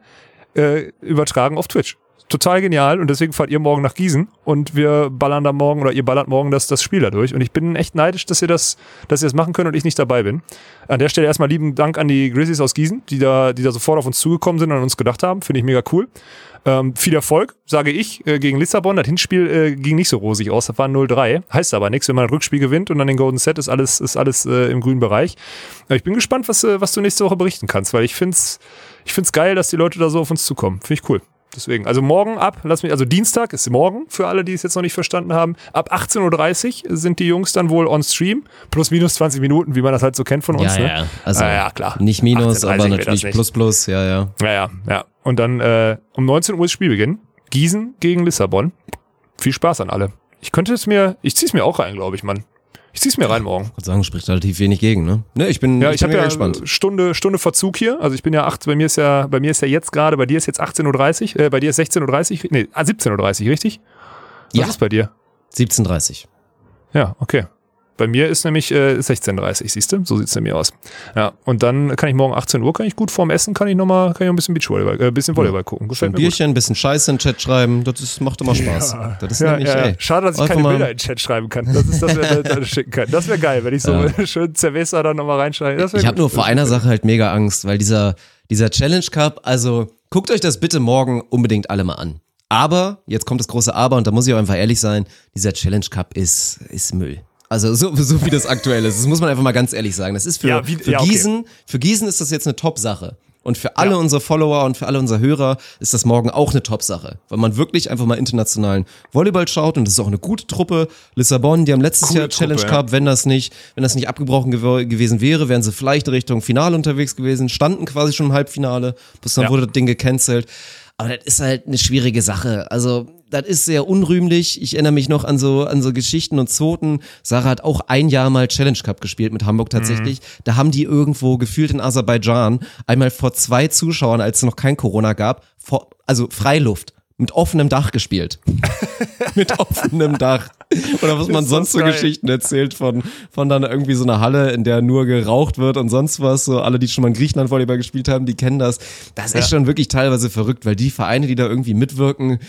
äh, übertragen auf Twitch. Total genial und deswegen fahrt ihr morgen nach Gießen und wir ballern da morgen oder ihr ballert morgen das, das Spiel da durch und ich bin echt neidisch, dass ihr das, dass ihr das machen könnt und ich nicht dabei bin. An der Stelle erstmal lieben Dank an die Grizzlies aus Gießen, die da, die da sofort auf uns zugekommen sind und an uns gedacht haben. Finde ich mega cool. Ähm, viel Erfolg, sage ich, äh, gegen Lissabon. Das Hinspiel äh, ging nicht so rosig aus, das war 0-3. Heißt aber nichts, wenn man ein Rückspiel gewinnt und dann den Golden Set ist alles, ist alles äh, im grünen Bereich. Äh, ich bin gespannt, was, äh, was du nächste Woche berichten kannst, weil ich find's, ich find's geil, dass die Leute da so auf uns zukommen. Finde ich cool. Deswegen, also morgen ab, lass mich, also Dienstag ist morgen, für alle, die es jetzt noch nicht verstanden haben. Ab 18.30 Uhr sind die Jungs dann wohl on stream, plus minus 20 Minuten, wie man das halt so kennt von uns. ne? Also, Ah, ja, klar. Nicht Minus, 18:30 aber natürlich. Plus Plus, ja, ja. Ja, ja, ja. Und dann äh, um 19 Uhr ist Spielbeginn. Gießen gegen Lissabon. Viel Spaß an alle. Ich könnte es mir, ich zieh's mir auch rein, glaube ich, Mann. Ich zieh's mir rein morgen. Ich würde sagen, spricht relativ wenig gegen, ne? Ne, ich bin, Ja, ich ich, habe ja gespannt. Stunde, Stunde Verzug hier. Also ich bin ja acht, bei mir ist ja, bei mir ist ja jetzt gerade, bei dir ist jetzt 18.30 Uhr, äh, bei dir ist 16.30 Uhr, nee, ah, 17.30 Uhr, richtig? Was Ja. ist bei dir? 17.30. Ja, okay. Bei mir ist nämlich äh, 16.30 siehst du? So sieht's nämlich aus. Ja, und dann kann ich morgen 18 Uhr, kann ich gut vorm Essen, kann ich nochmal, kann ich noch ein bisschen Beachvolleyball, äh, ein bisschen Volleyball gucken. Ein Gefällt gut. Bierchen, ein bisschen Scheiße in den Chat schreiben, das ist, macht immer Spaß. Das ist Ja, nämlich, ja, ja. ey. Schade, dass ich keine Bilder in den Chat schreiben kann. Das ist das, was wir schicken kann. Das wäre geil, wenn ich so Ja. schön Cerveza dann nochmal reinschreibe. Ich habe nur vor einer Sache halt mega Angst, weil dieser, dieser Challenge Cup, also guckt euch das bitte morgen unbedingt alle mal an. Aber, jetzt kommt das große Aber und da muss ich auch einfach ehrlich sein, dieser Challenge Cup ist, ist Müll. Also so, so wie das aktuell ist. Das muss man einfach mal ganz ehrlich sagen. Das ist für, Ja, wie- für ja, okay. Gießen, für Gießen ist das jetzt eine Top-Sache. Und für alle Ja. unsere Follower und für alle unsere Hörer ist das morgen auch eine Top-Sache. Weil man wirklich einfach mal internationalen Volleyball schaut und das ist auch eine gute Truppe. Lissabon, die haben letztes Coole Jahr Challenge Truppe, ja. Cup, wenn das nicht, wenn das nicht abgebrochen gew gewesen wäre, wären sie vielleicht Richtung Finale unterwegs gewesen, standen quasi schon im Halbfinale, bis dann Ja. wurde das Ding gecancelt. Aber das ist halt eine schwierige Sache. Also, das ist sehr unrühmlich. Ich erinnere mich noch an so, an so Geschichten und Zoten. Sarah hat auch ein Jahr mal Challenge Cup gespielt mit Hamburg tatsächlich. Da haben die irgendwo gefühlt in Aserbaidschan einmal vor zwei Zuschauern, als es noch kein Corona gab, vor, also Freiluft. Mit offenem Dach gespielt. mit offenem Dach. Oder was man sonst so geil. Geschichten erzählt von, von dann irgendwie so einer Halle, in der nur geraucht wird und sonst was. So alle, die schon mal in Griechenland Volleyball gespielt haben, die kennen das. Das ist schon wirklich teilweise verrückt, weil die Vereine, die da irgendwie mitwirken,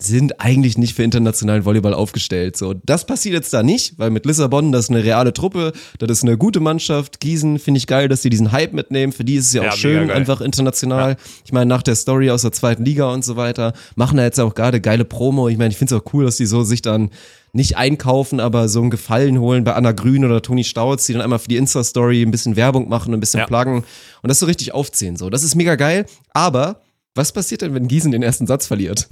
sind eigentlich nicht für internationalen Volleyball aufgestellt. So, das passiert jetzt da nicht, weil mit Lissabon, das ist eine reale Truppe, das ist eine gute Mannschaft. Gießen finde ich geil, dass die diesen Hype mitnehmen. Für die ist es ja auch Ja, mega schön, einfach international. Ich meine, nach der Story aus der zweiten Liga und so weiter, machen da jetzt auch gerade geile Promo. Ich meine, ich finde es auch cool, dass die so sich dann nicht einkaufen, aber so einen Gefallen holen bei Anna Grün oder Toni Stauz, die dann einmal für die Insta-Story ein bisschen Werbung machen, ein bisschen Ja. pluggen und das so richtig aufziehen. So, das ist mega geil. Aber was passiert denn, wenn Gießen den ersten Satz verliert?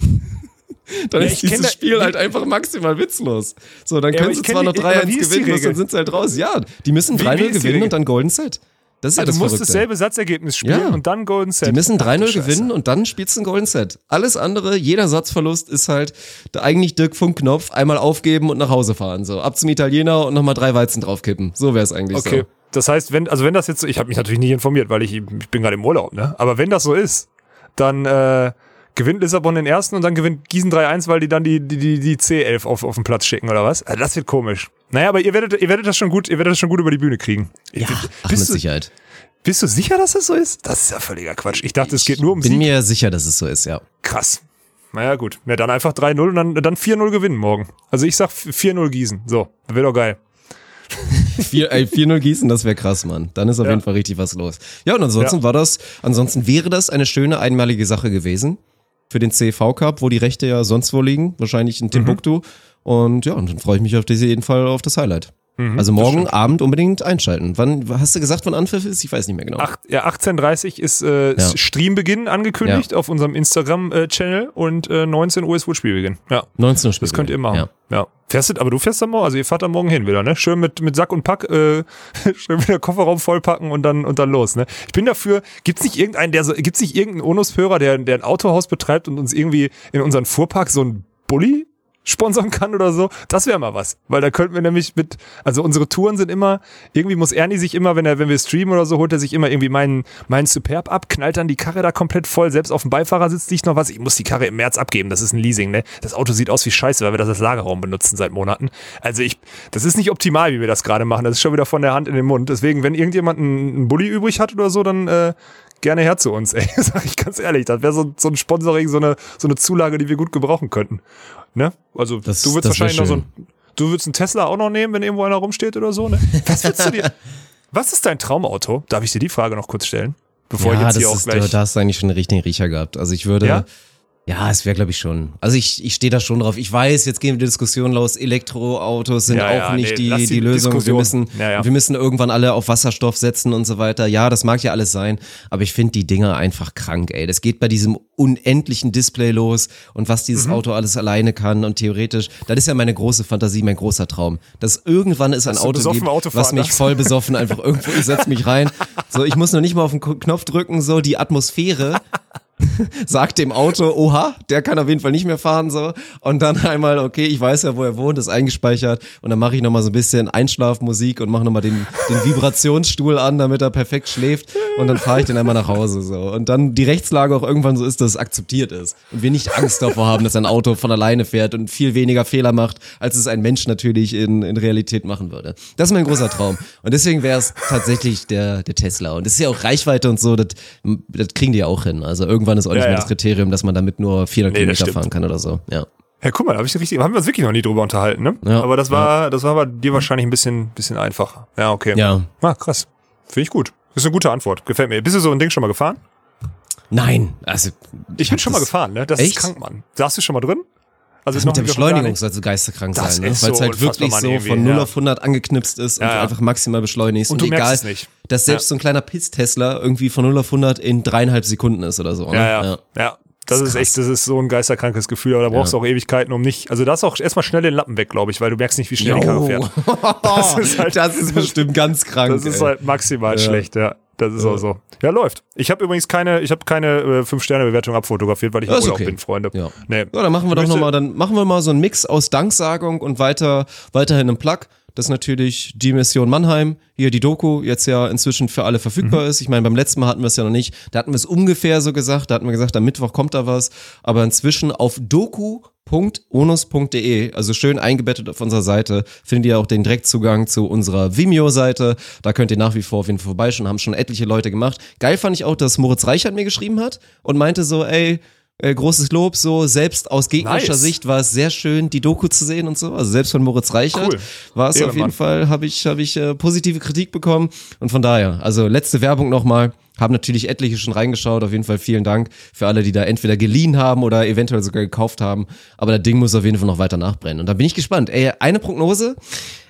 Dann Ja, ist dieses da- Spiel halt einfach maximal witzlos. So, dann Ja, können sie zwar die- noch aber 3-1 wie ist die gewinnen, Regel? dann sind sie halt raus. Ja, die müssen Wie- 3-0 wie ist die gewinnen und dann Golden Set. Das ist ja Also das du musst Verrückte. dasselbe Satzergebnis spielen Ja. und dann Golden Set. Die müssen Ach, 3-0 du Scheiße. gewinnen und dann spielst du ein Golden Set. Alles andere, jeder Satzverlust ist halt da eigentlich Dirk Funkknopf, einmal aufgeben und nach Hause fahren. So, ab zum Italiener und nochmal drei Weizen draufkippen. So wäre es eigentlich Okay. so. Das heißt, wenn, also wenn das jetzt so, ich habe mich natürlich nicht informiert, weil ich, ich bin gerade im Urlaub, ne? Aber wenn das so ist, dann äh, gewinnt Lissabon den ersten und dann gewinnt Gießen 3-1, weil die dann die, die, die, die C11 auf, auf den Platz schicken, oder was? Also das wird komisch. Naja, aber ihr werdet, ihr werdet das schon gut, ihr werdet das schon gut über die Bühne kriegen. Ja, ach, mit bist, du, Sicherheit. bist du sicher, dass das so ist? Das ist ja völliger Quatsch. Ich dachte, es geht nur um Bin Sieg. mir sicher, dass es so ist, ja. Krass. Naja, gut. Ja, dann einfach 3-0 und dann, dann 4-0 gewinnen morgen. Also ich sag 4-0 Gießen. So, wäre doch geil. 4 ey, 4-0 Gießen, das wäre krass, Mann. Dann ist auf Ja. jeden Fall richtig was los. Ja, und ansonsten Ja. war das, ansonsten wäre das eine schöne einmalige Sache gewesen für den CV Cup, wo die Rechte ja sonst wo liegen, wahrscheinlich Mhm. in Timbuktu. Und ja, und dann freue ich mich auf diese jeden Fall auf das Highlight. Also morgen Abend unbedingt einschalten. Wann hast du gesagt, wann Anpfiff ist? Ich weiß nicht mehr genau. Acht, ja, 18.30 ist äh, Ja. Streambeginn angekündigt auf unserem Instagram-Channel und äh, 19 Uhr ist wohl Spielbeginn. Ja, 19 Uhr das könnt ihr machen. Ja. Ja. Fährst du, aber du fährst dann morgen, also ihr fahrt dann morgen hin wieder, ne? Schön mit, mit Sack und Pack, äh, schön wieder Kofferraum vollpacken und dann, und dann los, ne? Ich bin dafür, gibt's nicht irgendeinen, der so, gibt's nicht irgendeinen Onus-Hörer, der, der ein Autohaus betreibt und uns irgendwie in unseren Fuhrpark so ein Bulli sponsern kann oder so, das wäre mal was. Weil da könnten wir nämlich mit, also unsere Touren sind immer, irgendwie muss Ernie sich immer, wenn er, wenn wir streamen oder so, holt er sich immer irgendwie meinen, meinen Superb ab, knallt dann die Karre da komplett voll, selbst auf dem Beifahrersitz liegt noch was. Ich muss die Karre im März abgeben, das ist ein Leasing, ne? Das Auto sieht aus wie Scheiße, weil wir das als Lagerraum benutzen seit Monaten. Also ich, das ist nicht optimal, wie wir das gerade machen. Das ist schon wieder von der Hand in den Mund. Deswegen, wenn irgendjemand einen, einen Bulli übrig hat oder so, dann, äh, gerne her zu uns, ey. Sag ich ganz ehrlich. Das wäre so, so ein Sponsoring, so eine, so eine Zulage, die wir gut gebrauchen könnten. Ne? Also Das- du würdest wahrscheinlich noch so ein, du würdest einen Tesla auch noch nehmen, wenn irgendwo einer rumsteht oder so, ne? Was würdest du dir, was ist dein Traumauto? Darf ich dir die Frage noch kurz stellen? Bevor ich ja, jetzt das hier auch ist, gleich. du, da hast du eigentlich schon einen richtigen Riecher gehabt. Also ich würde, Ja? Ja, es wäre glaube ich schon. Also ich, ich stehe da schon drauf. Ich weiß, jetzt gehen wir die Diskussion los. Elektroautos sind Ja, auch ja, nicht nee, die, die, die Lösung. Wir müssen, Ja, wir müssen irgendwann alle auf Wasserstoff setzen und so weiter. Ja, das mag ja alles sein, aber ich finde die Dinger einfach krank, ey. Das geht bei diesem unendlichen Display los und was Mhm. dieses Auto alles alleine kann und theoretisch, das ist ja meine große Fantasie, mein großer Traum. Dass irgendwann es ein Auto gibt, was mich voll besoffen einfach irgendwo, ich setz mich rein. So, ich muss nur nicht mal auf den Knopf drücken, so die Atmosphäre sagt dem Auto, oha, der kann auf jeden Fall nicht mehr fahren, so. Und dann einmal, okay, ich weiß ja, wo er wohnt, ist eingespeichert. Und dann mache ich nochmal so ein bisschen Einschlafmusik und mache nochmal den, den Vibrationsstuhl an, damit er perfekt schläft. Und dann fahre ich den einmal nach Hause, so. Und dann die Rechtslage auch irgendwann so ist, dass es akzeptiert ist. Und wir nicht Angst davor haben, dass ein Auto von alleine fährt und viel weniger Fehler macht, als es ein Mensch natürlich in, in Realität machen würde. Das ist mein großer Traum. Und deswegen wäre es tatsächlich der, der Tesla. Und das ist ja auch Reichweite und so, das, das kriegen die ja auch hin. Also irgendwann ist auch nicht Ja, mehr ja. das Kriterium, dass man damit nur 400 Nee, Kilometer fahren kann oder so. Ja. Guck mal, hab ich richtig, haben wir uns wirklich noch nie drüber unterhalten, ne? Ja, Aber das war, das war bei dir wahrscheinlich ein bisschen, bisschen einfacher. Ja, okay. Ja. Ah, krass. Finde ich gut. Das ist eine gute Antwort. Gefällt mir. Bist du so ein Ding schon mal gefahren? Nein, also Ich bin schon mal gefahren, ne? Das Echt? ist krank, Mann. Saßt du schon mal drin? Also Das ist mit der Beschleunigung nicht. soll so geisterkrank Das sein, ne? ist weil es so halt wirklich so von 0 ja. auf 100 angeknipst ist und Ja, du ja. einfach maximal beschleunigst. Und Und, egal, dass selbst Ja. so ein kleiner Piss-Tesla irgendwie von 0 auf 100 in dreieinhalb Sekunden ist oder so. Ne? Ja, ja. ja. Das, Das ist ist echt, das ist so ein geisterkrankes Gefühl, aber da brauchst du auch Ewigkeiten, um nicht. Also da ist auch erstmal schnell den Lappen weg, glaube ich, weil du merkst nicht, wie schnell die Karre fährt. Das ist halt- das ist bestimmt ganz krank. Das ist ey. halt maximal schlecht, ja. Das ist auch so. Ja, läuft. Ich habe übrigens keine, ich habe keine äh, 5-Sterne-Bewertung abfotografiert, weil ich im Urlaub okay. bin, Freunde. Ja. Nee. Ja, dann machen wir doch nochmal, dann machen wir mal so einen Mix aus Danksagung und weiter, weiterhin im Plug. Das ist natürlich die Mission Mannheim, hier die Doku, jetzt ja inzwischen für alle verfügbar Mhm. ist. Ich meine, beim letzten Mal hatten wir es ja noch nicht. Da hatten wir es ungefähr so gesagt, da hatten wir gesagt, am Mittwoch kommt da was. Aber inzwischen auf doku.onus.de, also schön eingebettet auf unserer Seite, findet ihr auch den Direktzugang zu unserer Vimeo-Seite. Da könnt ihr nach wie vor auf jeden Fall vorbeischauen, haben schon etliche Leute gemacht. Geil fand ich auch, dass Moritz Reichert mir geschrieben hat und meinte so, ey, Äh, großes Lob, so selbst aus gegnerischer Nice. Sicht war es sehr schön, die Doku zu sehen und so. Also selbst von Moritz Reichert Cool. war es auf jeden Fall, habe ich, habe ich äh, positive Kritik bekommen. Und von daher, also letzte Werbung nochmal. Haben natürlich etliche schon reingeschaut. Auf jeden Fall vielen Dank für alle, die da entweder geliehen haben oder eventuell sogar gekauft haben. Aber das Ding muss auf jeden Fall noch weiter nachbrennen. Und da bin ich gespannt. Ey, eine Prognose.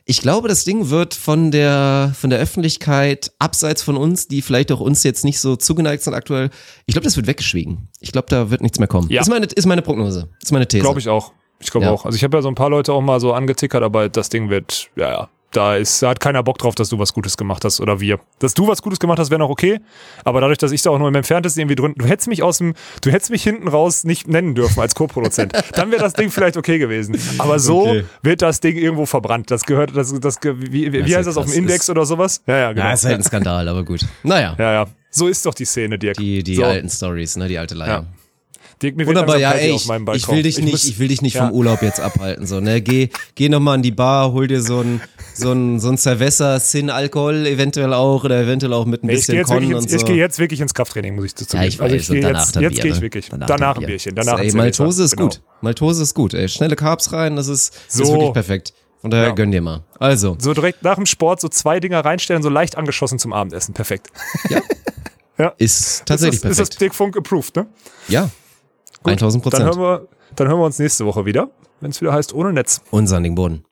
Ich glaube, das Ding wird von der, von der Öffentlichkeit abseits von uns, die vielleicht auch uns jetzt nicht so zugeneigt sind aktuell. Ich glaube, das wird weggeschwiegen. Ich glaube, da wird nichts mehr kommen. Ja. Ist meine, ist meine Prognose. Ist meine These. Glaube ich auch. Ich glaube Ja. auch. Also ich habe ja so ein paar Leute auch mal so angetickert, aber das Ding wird, ja, ja. Da ist, da hat keiner Bock drauf, dass du was Gutes gemacht hast oder wir. Dass du was Gutes gemacht hast, wäre noch okay. Aber dadurch, dass ich da auch nur im Entferntesten irgendwie drin, du hättest mich aus dem, du hättest mich hinten raus nicht nennen dürfen als Co-Produzent. Dann wäre das Ding vielleicht okay gewesen. Aber so Okay. wird das Ding irgendwo verbrannt. Das gehört, das, das, wie, wie, wie Das ist heißt das auf dem Index Ist- oder sowas? Ja, ja, genau. Ja, ist halt ein Skandal, aber gut. Naja, ja, ja. So ist doch die Szene, Dirk. die, die so. alten Stories, ne, die alte Leier. Ja. Dirk, mir Wunderbar, ja, ey, ich, ich will dich nicht, muss- ich will dich nicht Ja. vom Urlaub jetzt abhalten, so, ne, geh, geh nochmal an die Bar, hol dir so ein, so ein, so ein Cerveza Sin Alkohol eventuell auch oder eventuell auch mit ein Nee, ich bisschen ins- und so. ich gehe jetzt wirklich ins Krafttraining, muss ich dazu ja, ich weiß, also ich und gehe danach jetzt, jetzt gehe ich ne? wirklich. Danach, dann ein Bier. Bierchen, danach ey. Maltose ist Genau. gut. Maltose ist gut, ey. Schnelle Carbs rein, das ist, das ist So. wirklich perfekt. Von daher Ja. gönn dir mal. Also, So direkt nach dem Sport so zwei Dinger reinstellen, so leicht angeschossen zum Abendessen. Perfekt. ist tatsächlich ist das, Ist das perfekt. Dick Funk approved, ne? Ja. 1000 Dann hören, Prozent. wir, dann hören wir uns nächste Woche wieder, wenn es wieder heißt ohne Netz. Und sandigen Boden.